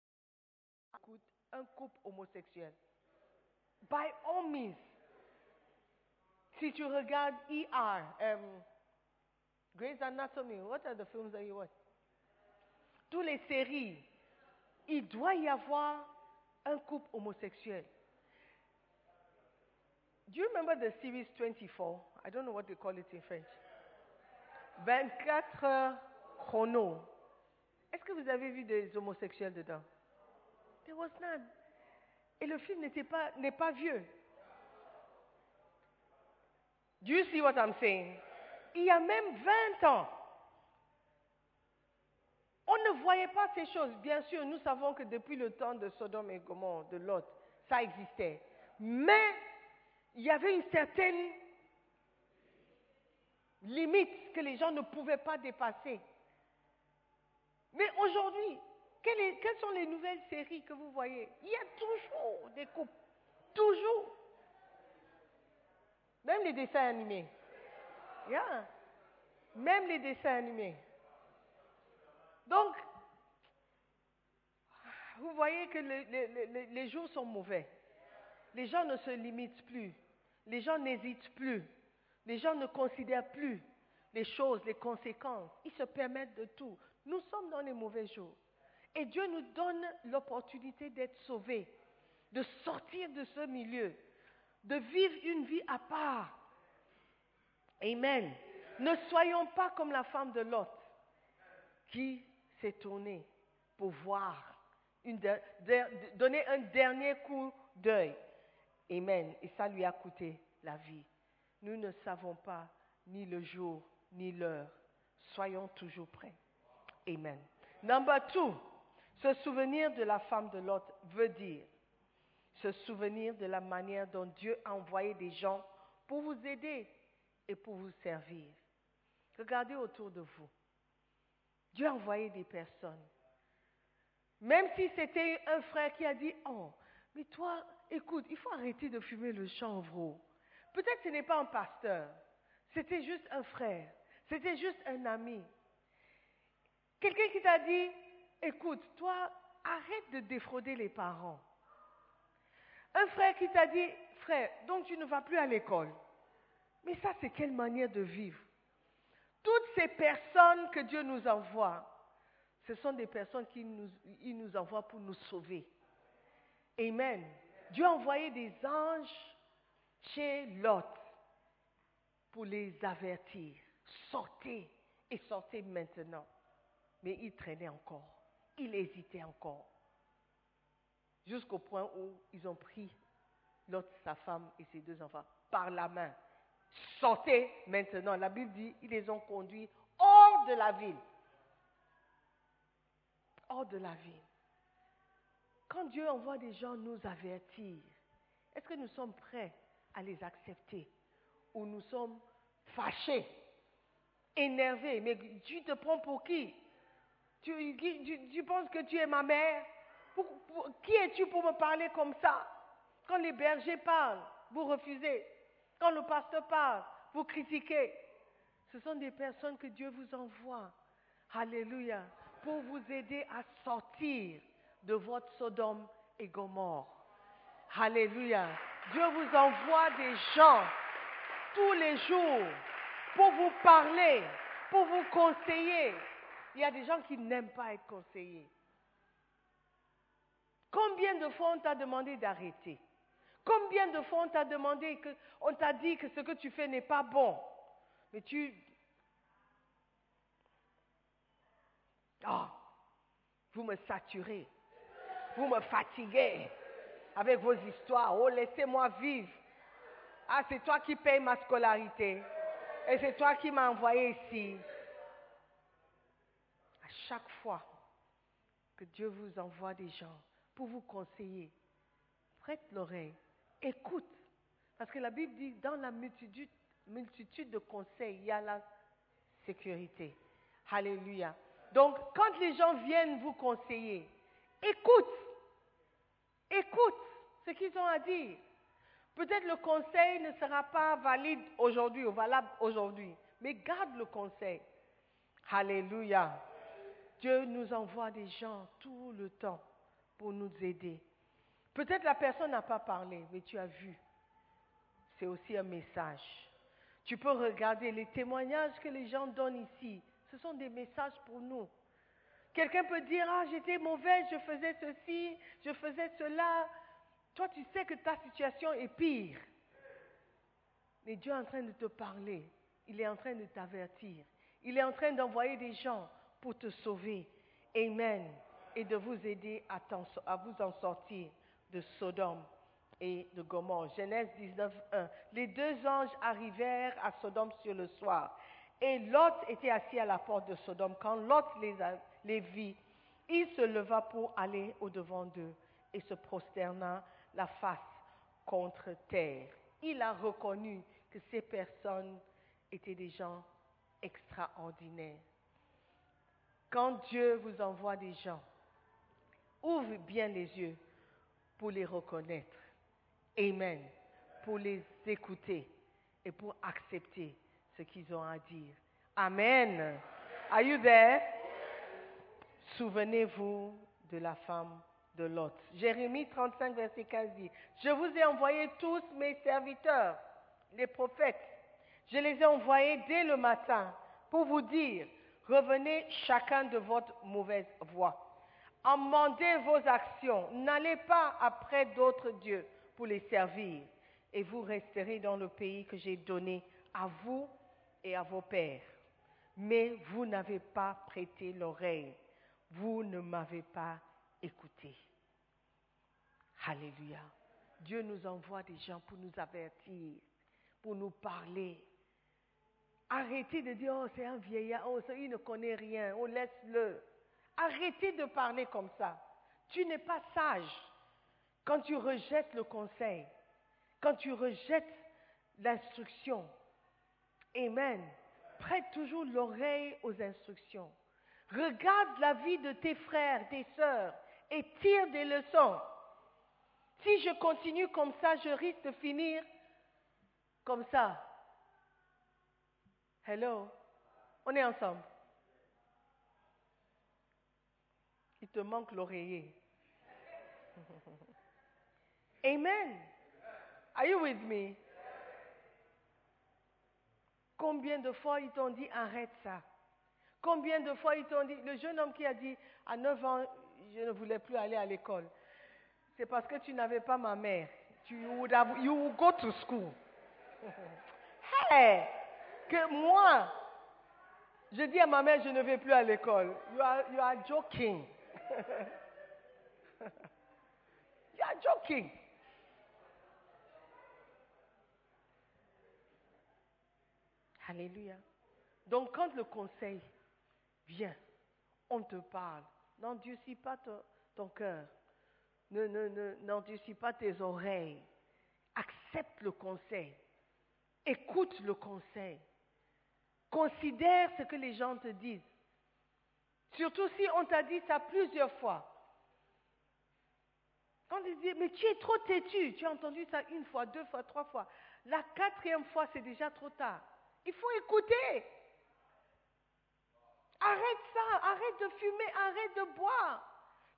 un couple homosexuel. By all means. Si tu regardes ER, um, Grey's Anatomy, what are the films that you watch? Toutes les séries, il doit y avoir un couple homosexuel. Do you remember the series 24? I don't know what they call it in French. 24 heures chrono. Est-ce que vous avez vu des homosexuels dedans? There was none. Et le film n'était pas, n'est pas vieux. Do you see what I'm saying? Il y a même 20 ans. On ne voyait pas ces choses. Bien sûr, nous savons que depuis le temps de Sodome et Gomorre, de Lot, ça existait. Mais il y avait une certaine limite que les gens ne pouvaient pas dépasser. Mais aujourd'hui, quelles sont les nouvelles séries que vous voyez? Il y a toujours des couples. Toujours. Même les dessins animés. Yeah. Même les dessins animés. Donc, vous voyez que le- le- le- le- les jours sont mauvais. Les gens ne se limitent plus. Les gens n'hésitent plus. Les gens ne considèrent plus les choses, les conséquences. Ils se permettent de tout. Nous sommes dans les mauvais jours. Et Dieu nous donne l'opportunité d'être sauvés, de sortir de ce milieu, de vivre une vie à part. Amen. Ne soyons pas comme la femme de Lot qui s'est tournée pour voir, donner un dernier coup d'œil. Amen. Et ça lui a coûté la vie. Nous ne savons pas ni le jour ni l'heure. Soyons toujours prêts. Amen. Number two, se souvenir de la femme de Lot veut dire se souvenir de la manière dont Dieu a envoyé des gens pour vous aider et pour vous servir. Regardez autour de vous. Dieu a envoyé des personnes. Même si c'était un frère qui a dit, oh, mais toi, écoute, il faut arrêter de fumer le chanvre. Peut-être ce n'est pas un pasteur, c'était juste un frère, c'était juste un ami. Quelqu'un qui t'a dit, écoute, toi, arrête de défrauder les parents. Un frère qui t'a dit, frère, donc tu ne vas plus à l'école. Mais ça, c'est quelle manière de vivre? Toutes ces personnes que Dieu nous envoie, ce sont des personnes qui nous, il nous envoie pour nous sauver. Amen. Dieu a envoyé des anges chez Lot pour les avertir. Sortez et sortez maintenant. Mais il traînait encore. Il hésitait encore. Jusqu'au point où ils ont pris sa femme et ses deux enfants par la main sortez maintenant. La Bible dit, ils les ont conduits hors de la ville. Hors de la ville. Quand Dieu envoie des gens nous avertir, est-ce que nous sommes prêts à les accepter? Ou nous sommes fâchés, énervés? Mais tu te prends pour qui? Tu, tu- tu penses que tu es ma mère? Pour- Qui es-tu pour me parler comme ça? Quand les bergers parlent, vous refusez. Quand le pasteur parle, vous critiquez. Ce sont des personnes que Dieu vous envoie. Alléluia. Pour vous aider à sortir de votre Sodome et Gomorre. Alléluia. Dieu vous envoie des gens tous les jours pour vous parler, pour vous conseiller. Il y a des gens qui n'aiment pas être conseillés. Combien de fois on t'a demandé d'arrêter? Combien de fois on t'a demandé que, on t'a dit que ce que tu fais n'est pas bon? Mais tu. Ah, vous me saturez. Vous me fatiguez avec vos histoires. Oh, laissez-moi vivre. Ah, c'est toi qui payes ma scolarité. Et c'est toi qui m'as envoyé ici. Chaque fois que Dieu vous envoie des gens pour vous conseiller, prête l'oreille, écoute. Parce que la Bible dit, dans la multitude, multitude de conseils, il y a la sécurité. Alléluia. Donc, quand les gens viennent vous conseiller, écoute. Écoute ce qu'ils ont à dire. Peut-être le conseil ne sera pas valide aujourd'hui ou valable aujourd'hui, mais garde le conseil. Alléluia. Dieu nous envoie des gens tout le temps pour nous aider. Peut-être la personne n'a pas parlé, mais tu as vu. C'est aussi un message. Tu peux regarder les témoignages que les gens donnent ici. Ce sont des messages pour nous. Quelqu'un peut dire, ah, j'étais mauvaise, je faisais ceci, je faisais cela. Toi, tu sais que ta situation est pire. Mais Dieu est en train de te parler. Il est en train de t'avertir. Il est en train d'envoyer des gens pour te sauver. Amen. Et de vous aider à, vous en sortir de Sodome et de Gomorre. Genèse 19, 1. Les deux anges arrivèrent à Sodome sur le soir. Et Lot était assis à la porte de Sodome. Quand Lot les, les vit, il se leva pour aller au-devant d'eux et se prosterna la face contre terre. Il a reconnu que ces personnes étaient des gens extraordinaires. Quand Dieu vous envoie des gens, ouvre bien les yeux pour les reconnaître. Amen. Pour les écouter et pour accepter ce qu'ils ont à dire. Amen. Are you there? Souvenez-vous de la femme de Lot. Jérémie 35, verset 15 dit, Je vous ai envoyé tous mes serviteurs, les prophètes. Je les ai envoyés dès le matin pour vous dire, revenez chacun de votre mauvaise voie. Amendez vos actions. N'allez pas après d'autres dieux pour les servir. Et vous resterez dans le pays que j'ai donné à vous et à vos pères. Mais vous n'avez pas prêté l'oreille. Vous ne m'avez pas écouté. Alléluia. Dieu nous envoie des gens pour nous avertir, pour nous parler. Arrêtez de dire, oh, c'est un vieillard, oh, il ne connaît rien, oh, laisse-le. Arrêtez de parler comme ça. Tu n'es pas sage quand tu rejettes le conseil, quand tu rejettes l'instruction. Amen. Prête toujours l'oreille aux instructions. Regarde la vie de tes frères, tes sœurs et tire des leçons. Si je continue comme ça, je risque de finir comme ça. Hello, on est ensemble. Il te manque l'oreiller. Amen. Are you with me? Combien de fois ils t'ont dit arrête ça? Combien de fois ils t'ont dit, le jeune homme qui a dit à 9 ans, je ne voulais plus aller à l'école. C'est parce que tu n'avais pas ma mère. Tu would have, you would go to school. hey, que moi, je dis à ma mère, je ne vais plus à l'école. You are, you are joking. you are joking. Alléluia. Donc quand le conseil vient, on te parle, n'endurcis pas ton, cœur, ne, ne, ne- pas tes oreilles, accepte le conseil, écoute le conseil, considère ce que les gens te disent. Surtout si on t'a dit ça plusieurs fois. Quand ils disent, mais tu es trop têtu, tu as entendu ça une fois, deux fois, trois fois. La quatrième fois, c'est déjà trop tard. Il faut écouter. Arrête ça, arrête de fumer, arrête de boire.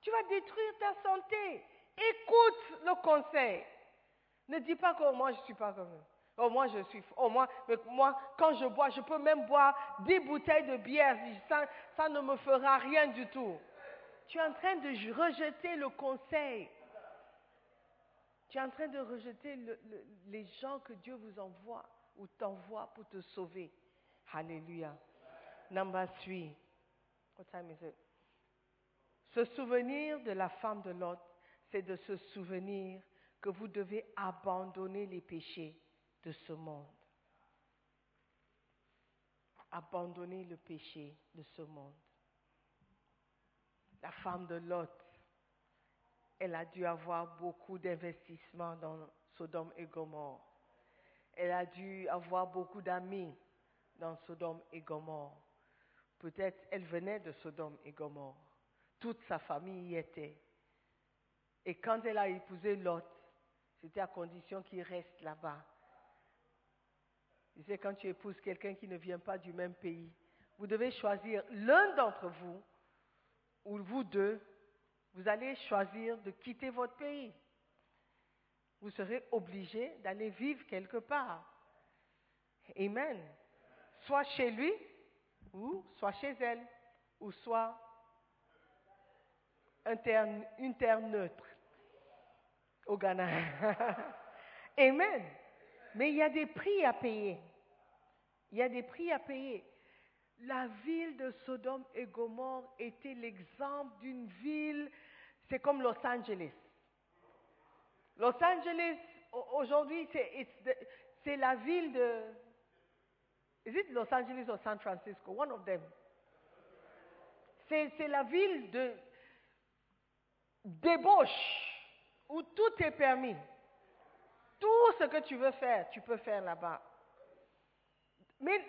Tu vas détruire ta santé. Écoute le conseil. Ne dis pas que moi je suis pas comme eux. Oh moi je suis. Oh moi, mais moi quand je bois, je peux même boire 10 bouteilles de bière. Ça, ne me fera rien du tout. Tu es en train de rejeter le conseil. Tu es en train de rejeter le- le- les gens que Dieu vous envoie ou t'envoie pour te sauver. Alléluia. Number three. What souvenir de la femme de Lot, c'est de se souvenir que vous devez abandonner les péchés de ce monde. Abandonner le péché de ce monde. La femme de Lot, elle a dû avoir beaucoup d'investissements dans Sodome et Gomorre. Elle a dû avoir beaucoup d'amis dans Sodome et Gomorre. Peut-être elle venait de Sodome et Gomorre. Toute sa famille y était. Et quand elle a épousé Lot, c'était à condition qu'il reste là-bas. Tu sais, quand tu épouses quelqu'un qui ne vient pas du même pays, vous devez choisir l'un d'entre vous, ou vous deux, vous allez choisir de quitter votre pays. Vous serez obligé d'aller vivre quelque part. Amen. Soit chez lui, ou soit chez elle, ou soit terre- une terre neutre au Ghana. Amen. Mais il y a des prix à payer. Il y a des prix à payer. La ville de Sodome et Gomorre était l'exemple d'une ville, c'est comme Los Angeles. Los Angeles, au- aujourd'hui, c'est la ville de... Is it Los Angeles or San Francisco? One of them. C'est la ville de débauche où tout est permis. Tout ce que tu veux faire, tu peux faire là-bas. Mais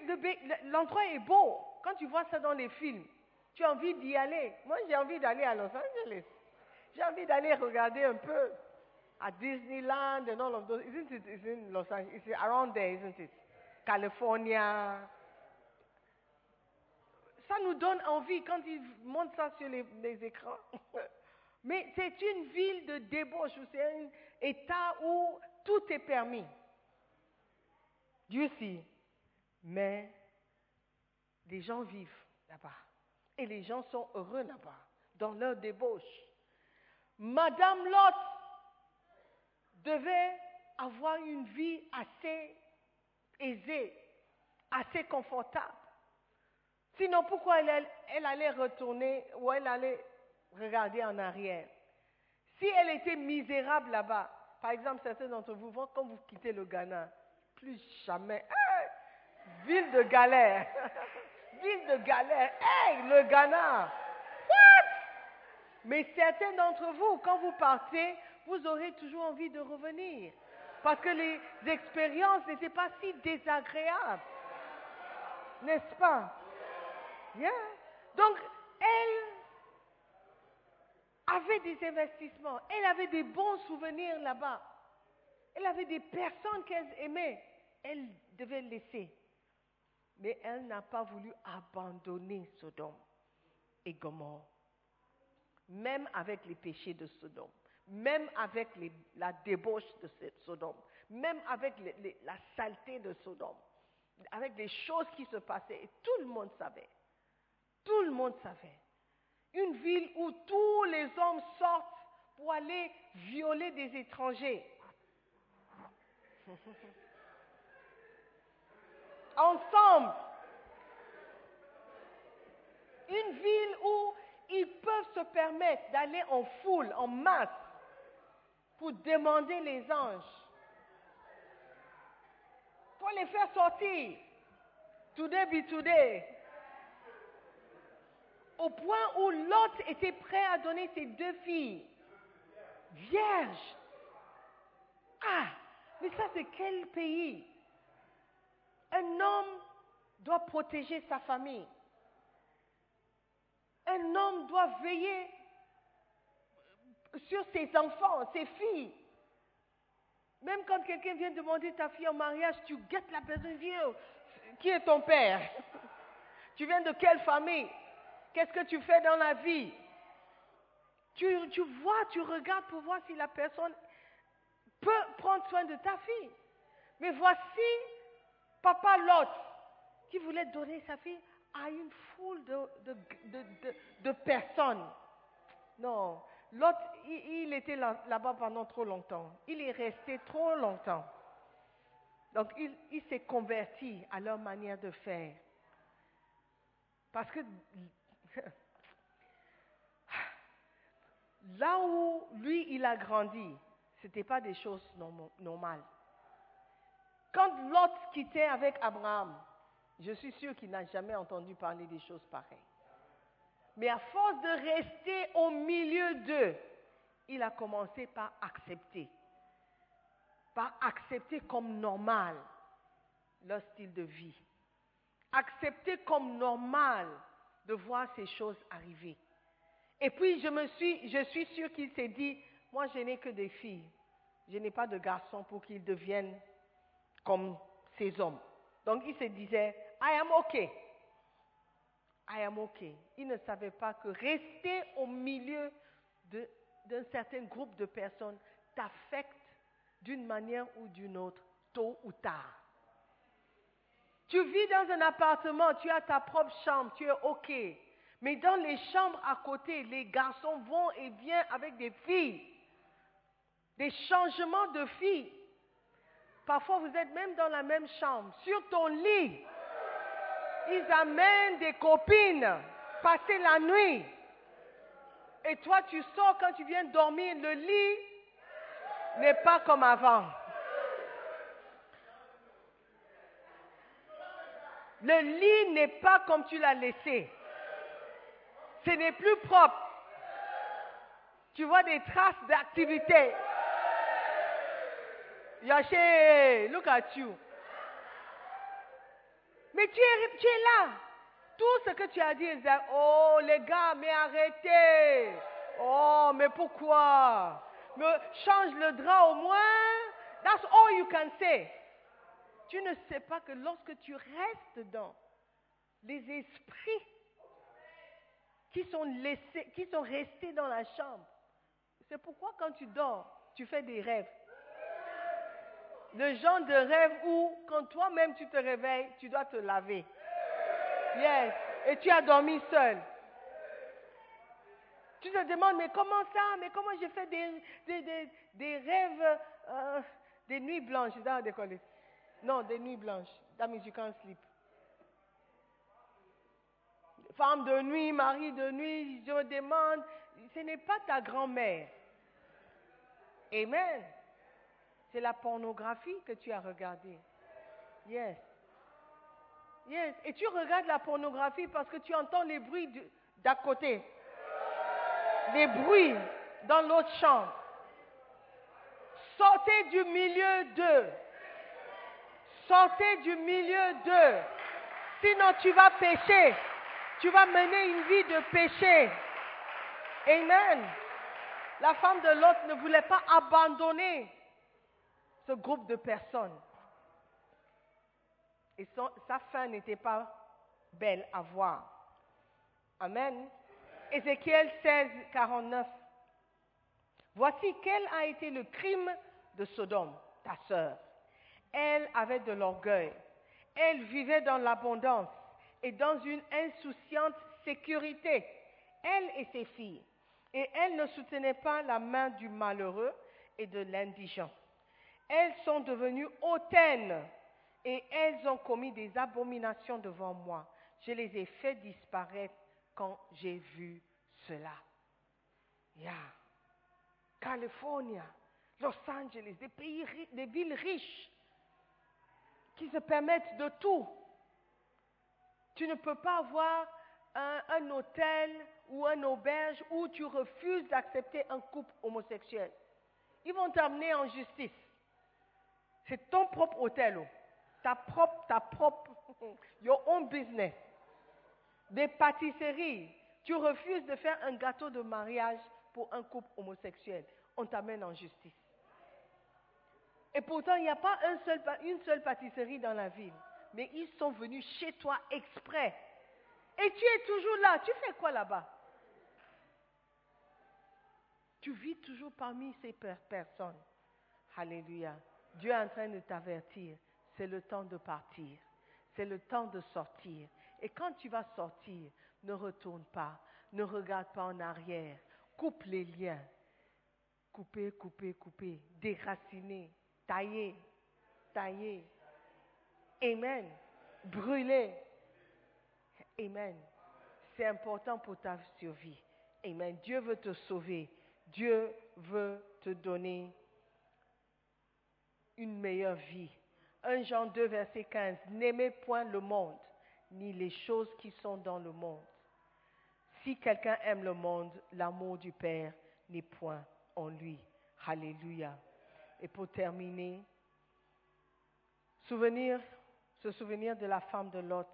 l'endroit est beau. Quand tu vois ça dans les films, tu as envie d'y aller. Moi, j'ai envie d'aller à Los Angeles. J'ai envie d'aller regarder un peu à Disneyland and all of those. Isn't it? Los Angeles? It's around there, isn't it? California. Ça nous donne envie quand ils montrent ça sur les, les écrans. Mais c'est une ville de débauche, c'est un état où tout est permis. Dieu sait. Mais les gens vivent là-bas. Et les gens sont heureux là-bas, dans leur débauche. Madame Lot devait avoir une vie assez aisée, assez confortable. Sinon, pourquoi elle allait retourner ou elle allait regarder en arrière? Si elle était misérable là-bas, par exemple, certains d'entre vous, vont- quand vous quittez le Ghana, plus jamais, ville de galère, ville de galère, hey, le Ghana, what? Mais certains d'entre vous, quand vous partez, vous aurez toujours envie de revenir. Parce que les expériences n'étaient pas si désagréables. N'est-ce pas? Yeah. Donc, elle avait des investissements, elle avait des bons souvenirs là-bas. Elle avait des personnes qu'elle aimait. Elle devait laisser. Mais elle n'a pas voulu abandonner Sodome et Gomorre. Même avec les péchés de Sodome, même avec la débauche de Sodome, même avec la saleté de Sodome, avec les choses qui se passaient. Et tout le monde savait. Tout le monde savait. Une ville où tous les hommes sortent pour aller violer des étrangers. Ensemble. Une ville où ils peuvent se permettre d'aller en foule, en masse, pour demander les anges. Pour les faire sortir. Today be today. Au point où Lot était prêt à donner ses deux filles vierges. Ah, mais ça c'est quel pays? Un homme doit protéger sa famille. Un homme doit veiller sur ses enfants, ses filles. Même quand quelqu'un vient demander ta fille en mariage, tu guettes la personne, viens, qui est ton père? Tu viens de quelle famille? Qu'est-ce que tu fais dans la vie? Tu, vois, tu regardes pour voir si la personne peut prendre soin de ta fille. Mais voici Papa Lot qui voulait donner sa fille à une foule de, personnes. Non, Lot, il, était là-bas pendant trop longtemps. Il est resté trop longtemps. Donc, il, il s'est converti à leur manière de faire. Parce que là où lui, il a grandi, ce n'était pas des choses normales. Quand Lot quittait avec Abraham, je suis sûr qu'il n'a jamais entendu parler des choses pareilles. Mais à force de rester au milieu d'eux, il a commencé par accepter. Par accepter comme normal leur style de vie. Accepter comme normal de voir ces choses arriver. Et puis je me suis, je suis sûr qu'il s'est dit, moi je n'ai que des filles, je n'ai pas de garçons pour qu'ils deviennent comme ces hommes. Donc il se disait, I am okay. I am okay. Il ne savait pas que rester au milieu d'un certain groupe de personnes t'affecte d'une manière ou d'une autre, tôt ou tard. Tu vis dans un appartement, tu as ta propre chambre, tu es OK. Mais dans les chambres à côté, les garçons vont et viennent avec des filles. Des changements de filles. Parfois, vous êtes même dans la même chambre, sur ton lit. Ils amènent des copines passer la nuit. Et toi, tu sors quand tu viens dormir. Le lit n'est pas comme avant. Le lit n'est pas comme tu l'as laissé. Ce n'est plus propre. Tu vois des traces d'activité. Yaché, look at you. Mais tu es, là. Tout ce que tu as dit, oh les gars, mais arrêtez. Oh, mais pourquoi? Mais change le drap au moins. That's all you can say. Tu ne sais pas que lorsque tu restes dans les esprits qui sont, laissés, qui sont restés dans la chambre, c'est pourquoi quand tu dors, tu fais des rêves. Le genre de rêve où, quand toi-même tu te réveilles, tu dois te laver. Yes. Et tu as dormi seul. Tu te demandes, mais comment ça? Mais comment j'ai fait des, des, des, rêves, euh, des nuits blanches dans Non, des nuits blanches. That means you can't sleep. Femme de nuit, mari de nuit, je demande, ce n'est pas ta grand-mère. Amen. C'est la pornographie que tu as regardée. Yes. Yes. Et tu regardes la pornographie parce que tu entends les bruits d'à côté. Les bruits dans l'autre chambre. Sortez du milieu d'eux. Sortez du milieu d'eux. Sinon tu vas pécher. Tu vas mener une vie de péché. Amen. La femme de l'autre ne voulait pas abandonner ce groupe de personnes. Et sa fin n'était pas belle à voir. Amen. Ézéchiel 16, 49. Voici quel a été le crime de Sodome, ta sœur. Elle avait de l'orgueil. Elle vivait dans l'abondance et dans une insouciante sécurité, elle et ses filles. Et elle ne soutenait pas la main du malheureux et de l'indigent. Elles sont devenues hautaines et elles ont commis des abominations devant moi. Je les ai fait disparaître quand j'ai vu cela. Yeah. California, Los Angeles, des pays, des villes riches qui se permettent de tout. Tu ne peux pas avoir un, hôtel ou un auberge où tu refuses d'accepter un couple homosexuel. Ils vont t'amener en justice. C'est ton propre hôtel, oh. ta propre, ta propre, your own business. Des pâtisseries. Tu refuses de faire un gâteau de mariage pour un couple homosexuel. On t'amène en justice. Et pourtant, il n'y a pas une seule pâtisserie dans la ville. Mais ils sont venus chez toi exprès. Et tu es toujours là. Tu fais quoi là-bas? Tu vis toujours parmi ces per- personnes. Alléluia. Dieu est en train de t'avertir. C'est le temps de partir. C'est le temps de sortir. Et quand tu vas sortir, ne retourne pas. Ne regarde pas en arrière. Coupe les liens. Couper, couper, couper. Déraciner. Tailler. Tailler. Amen. Brûler. Amen. C'est important pour ta survie. Amen. Dieu veut te sauver. Dieu veut te donner une meilleure vie. 1 Jean 2, verset 15. N'aimez point le monde, ni les choses qui sont dans le monde. Si quelqu'un aime le monde, l'amour du Père n'est point en lui. Alléluia. Et pour terminer, souvenir, se souvenir de la femme de Lot,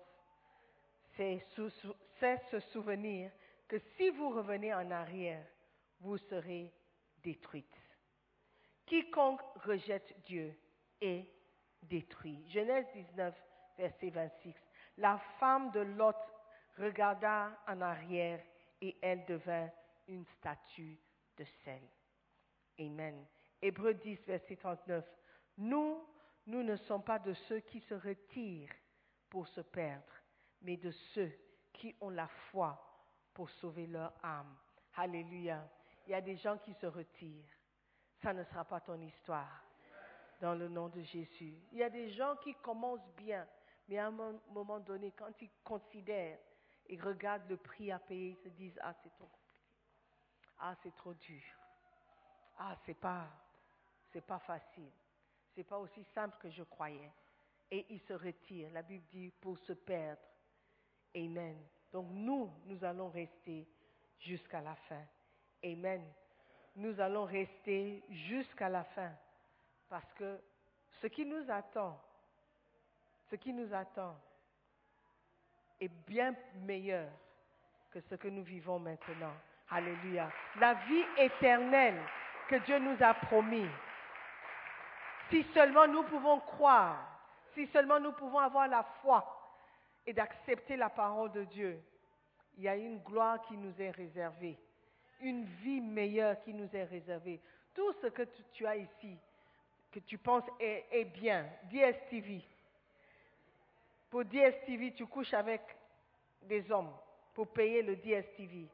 c'est se souvenir que si vous revenez en arrière, vous serez détruite. Quiconque rejette Dieu est détruit. Genèse 19, verset 26. La femme de Lot regarda en arrière et elle devint une statue de sel. Amen. Hébreux 10, verset 39. Nous, nous ne sommes pas de ceux qui se retirent pour se perdre, mais de ceux qui ont la foi pour sauver leur âme. Alléluia. Il y a des gens qui se retirent. Ça ne sera pas ton histoire. Dans le nom de Jésus. Il y a des gens qui commencent bien, mais à un mo- moment donné, quand ils considèrent et regardent le prix à payer, ils se disent Ah, c'est trop compliqué. Ah, c'est trop dur. Ah, c'est pas, c'est pas facile. C'est pas aussi simple que je croyais. Et ils se retirent. La Bible dit pour se perdre. Amen. Donc nous, nous allons rester jusqu'à la fin. Amen. Nous allons rester jusqu'à la fin. Parce que ce qui nous attend, ce qui nous attend est bien meilleur que ce que nous vivons maintenant. Alléluia. La vie éternelle que Dieu nous a promis. Si seulement nous pouvons croire, si seulement nous pouvons avoir la foi et d'accepter la parole de Dieu, il y a une gloire qui nous est réservée, une vie meilleure qui nous est réservée. Tout ce que tu, as ici, que tu penses est, bien, DSTV. Pour DSTV, tu couches avec des hommes pour payer le DSTV.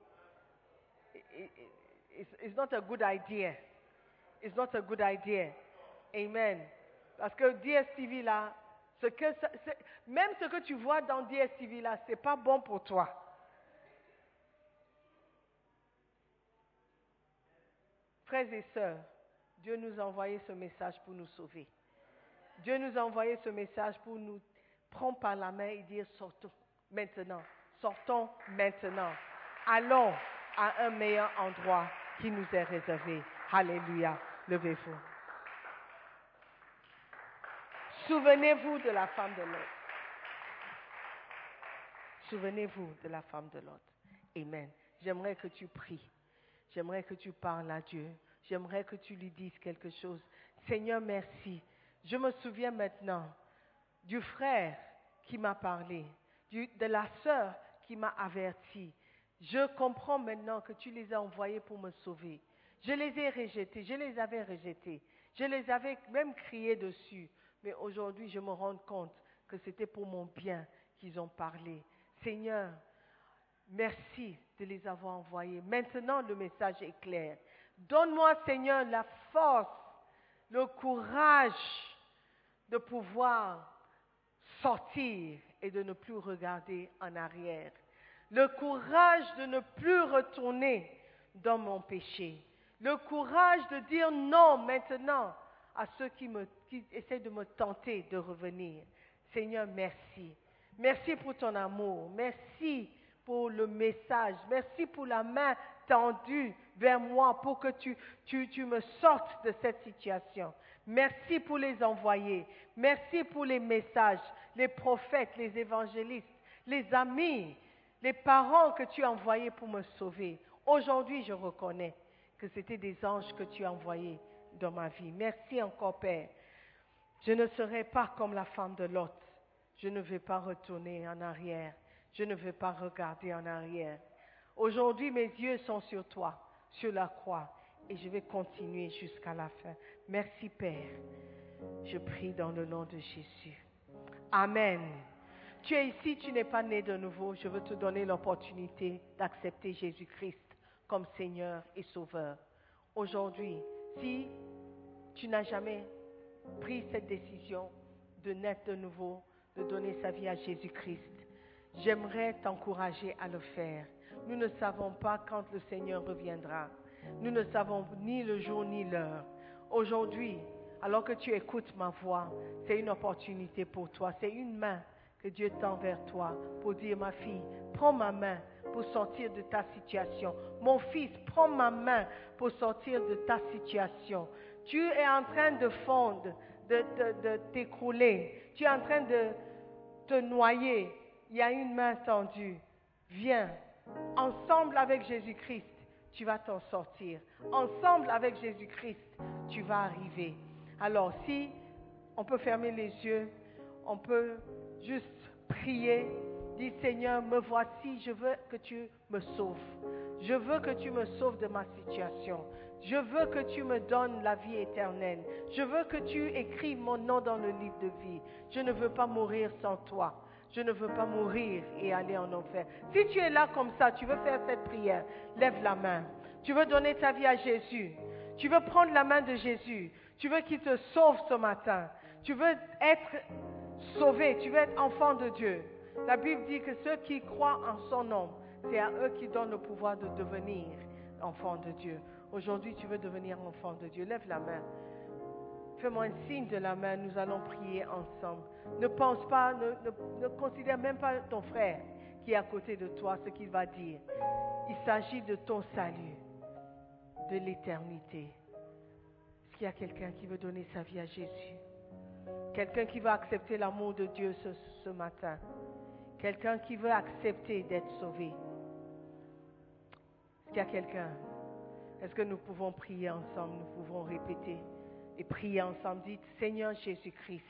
It's not a good idea. It's not a good idea. Amen. Parce que DSTV là, ce que même ce que tu vois dans DSTV là, c'est pas bon pour toi. Frères et sœurs, Dieu nous a envoyé ce message pour nous sauver. Dieu nous a envoyé ce message pour nous prendre par la main et dire sortons maintenant. Sortons maintenant. Allons à un meilleur endroit qui nous est réservé. Alléluia. Levez-vous. Souvenez-vous de la femme de l'autre. Souvenez-vous de la femme de l'autre. Amen. J'aimerais que tu pries. J'aimerais que tu parles à Dieu. J'aimerais que tu lui dises quelque chose. Seigneur, merci. Je me souviens maintenant du frère qui m'a parlé, de la sœur qui m'a averti. Je comprends maintenant que tu les as envoyés pour me sauver. Je les ai rejetés, je les avais rejetés, je les avais même crié dessus. Mais aujourd'hui, je me rends compte que c'était pour mon bien qu'ils ont parlé. Seigneur, Merci de les avoir envoyés. Maintenant, le message est clair. Donne-moi, Seigneur, la force, le courage de pouvoir sortir et de ne plus regarder en arrière. Le courage de ne plus retourner dans mon péché. Le courage de dire non maintenant à ceux qui, essaient de me tenter de revenir. Seigneur, merci. Merci pour ton amour. Merci pour le message. Merci pour la main tendue vers moi pour que tu, tu, me sortes de cette situation. Merci pour les envoyer. Merci pour les messages, les prophètes, les évangélistes, les amis, les parents que tu as envoyés pour me sauver. Aujourd'hui, je reconnais que c'était des anges que tu as envoyés dans ma vie. Merci encore, Père. Je ne serai pas comme la femme de Lot. Je ne vais pas retourner en arrière. Je ne vais pas regarder en arrière. Aujourd'hui, mes yeux sont sur toi, sur la croix, et je vais continuer jusqu'à la fin. Merci, Père. Je prie dans le nom de Jésus. Amen. Tu es ici, tu n'es pas né de nouveau. Je veux te donner l'opportunité d'accepter Jésus-Christ comme Seigneur et Sauveur. Aujourd'hui, si tu n'as jamais pris cette décision de naître de nouveau, de donner sa vie à Jésus-Christ, j'aimerais t'encourager à le faire. Nous ne savons pas quand le Seigneur reviendra. Nous ne savons ni le jour ni l'heure. Aujourd'hui, alors que tu écoutes ma voix, c'est une opportunité pour toi. C'est une main que Dieu tend vers toi pour dire, ma fille, prends ma main pour sortir de ta situation. Mon fils, prends ma main pour sortir de ta situation. Tu es en train de fondre, de, de t'écrouler. Tu es en train de te noyer. Il y a une main tendue. Viens. Ensemble avec Jésus-Christ, tu vas t'en sortir. Ensemble avec Jésus-Christ, tu vas arriver. Alors si on peut fermer les yeux, on peut juste prier, dire Seigneur, me voici, je veux que tu me sauves. Je veux que tu me sauves de ma situation. Je veux que tu me donnes la vie éternelle. Je veux que tu écrives mon nom dans le livre de vie. Je ne veux pas mourir sans toi. Je ne veux pas mourir et aller en enfer. Si tu es là comme ça, tu veux faire cette prière, lève la main. Tu veux donner ta vie à Jésus. Tu veux prendre la main de Jésus. Tu veux qu'il te sauve ce matin. Tu veux être sauvé. Tu veux être enfant de Dieu. La Bible dit que ceux qui croient en son nom, c'est à eux qui donne le pouvoir de devenir enfant de Dieu. Aujourd'hui, tu veux devenir enfant de Dieu. Lève la main. Fais-moi un signe de la main. Nous allons prier ensemble. Ne pense pas, ne, ne considère même pas ton frère qui est à côté de toi, ce qu'il va dire. Il s'agit de ton salut, de l'éternité. Est-ce qu'il y a quelqu'un qui veut donner sa vie à Jésus? Quelqu'un qui veut accepter l'amour de Dieu ce, ce matin? Quelqu'un qui veut accepter d'être sauvé Est-ce qu'il y a quelqu'un? Est-ce que nous pouvons prier ensemble? Nous pouvons répéter et prier ensemble. Dites, Seigneur Jésus-Christ,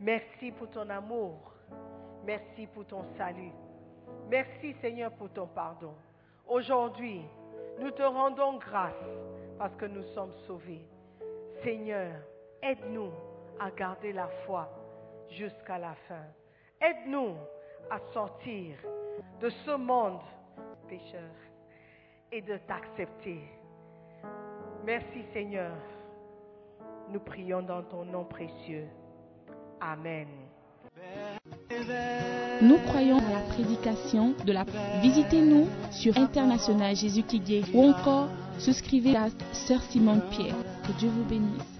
merci pour ton amour. Merci pour ton salut. Merci Seigneur pour ton pardon. Aujourd'hui, nous te rendons grâce parce que nous sommes sauvés. Seigneur, aide-nous à garder la foi jusqu'à la fin. Aide-nous à sortir de ce monde pécheur et de t'accepter. Merci Seigneur. Nous prions dans ton nom précieux. Amen. Nous croyons à la prédication de la... Visitez-nous sur International Jésus qui ou encore souscrivez à Sœur Simone Pierre. Que Dieu vous bénisse.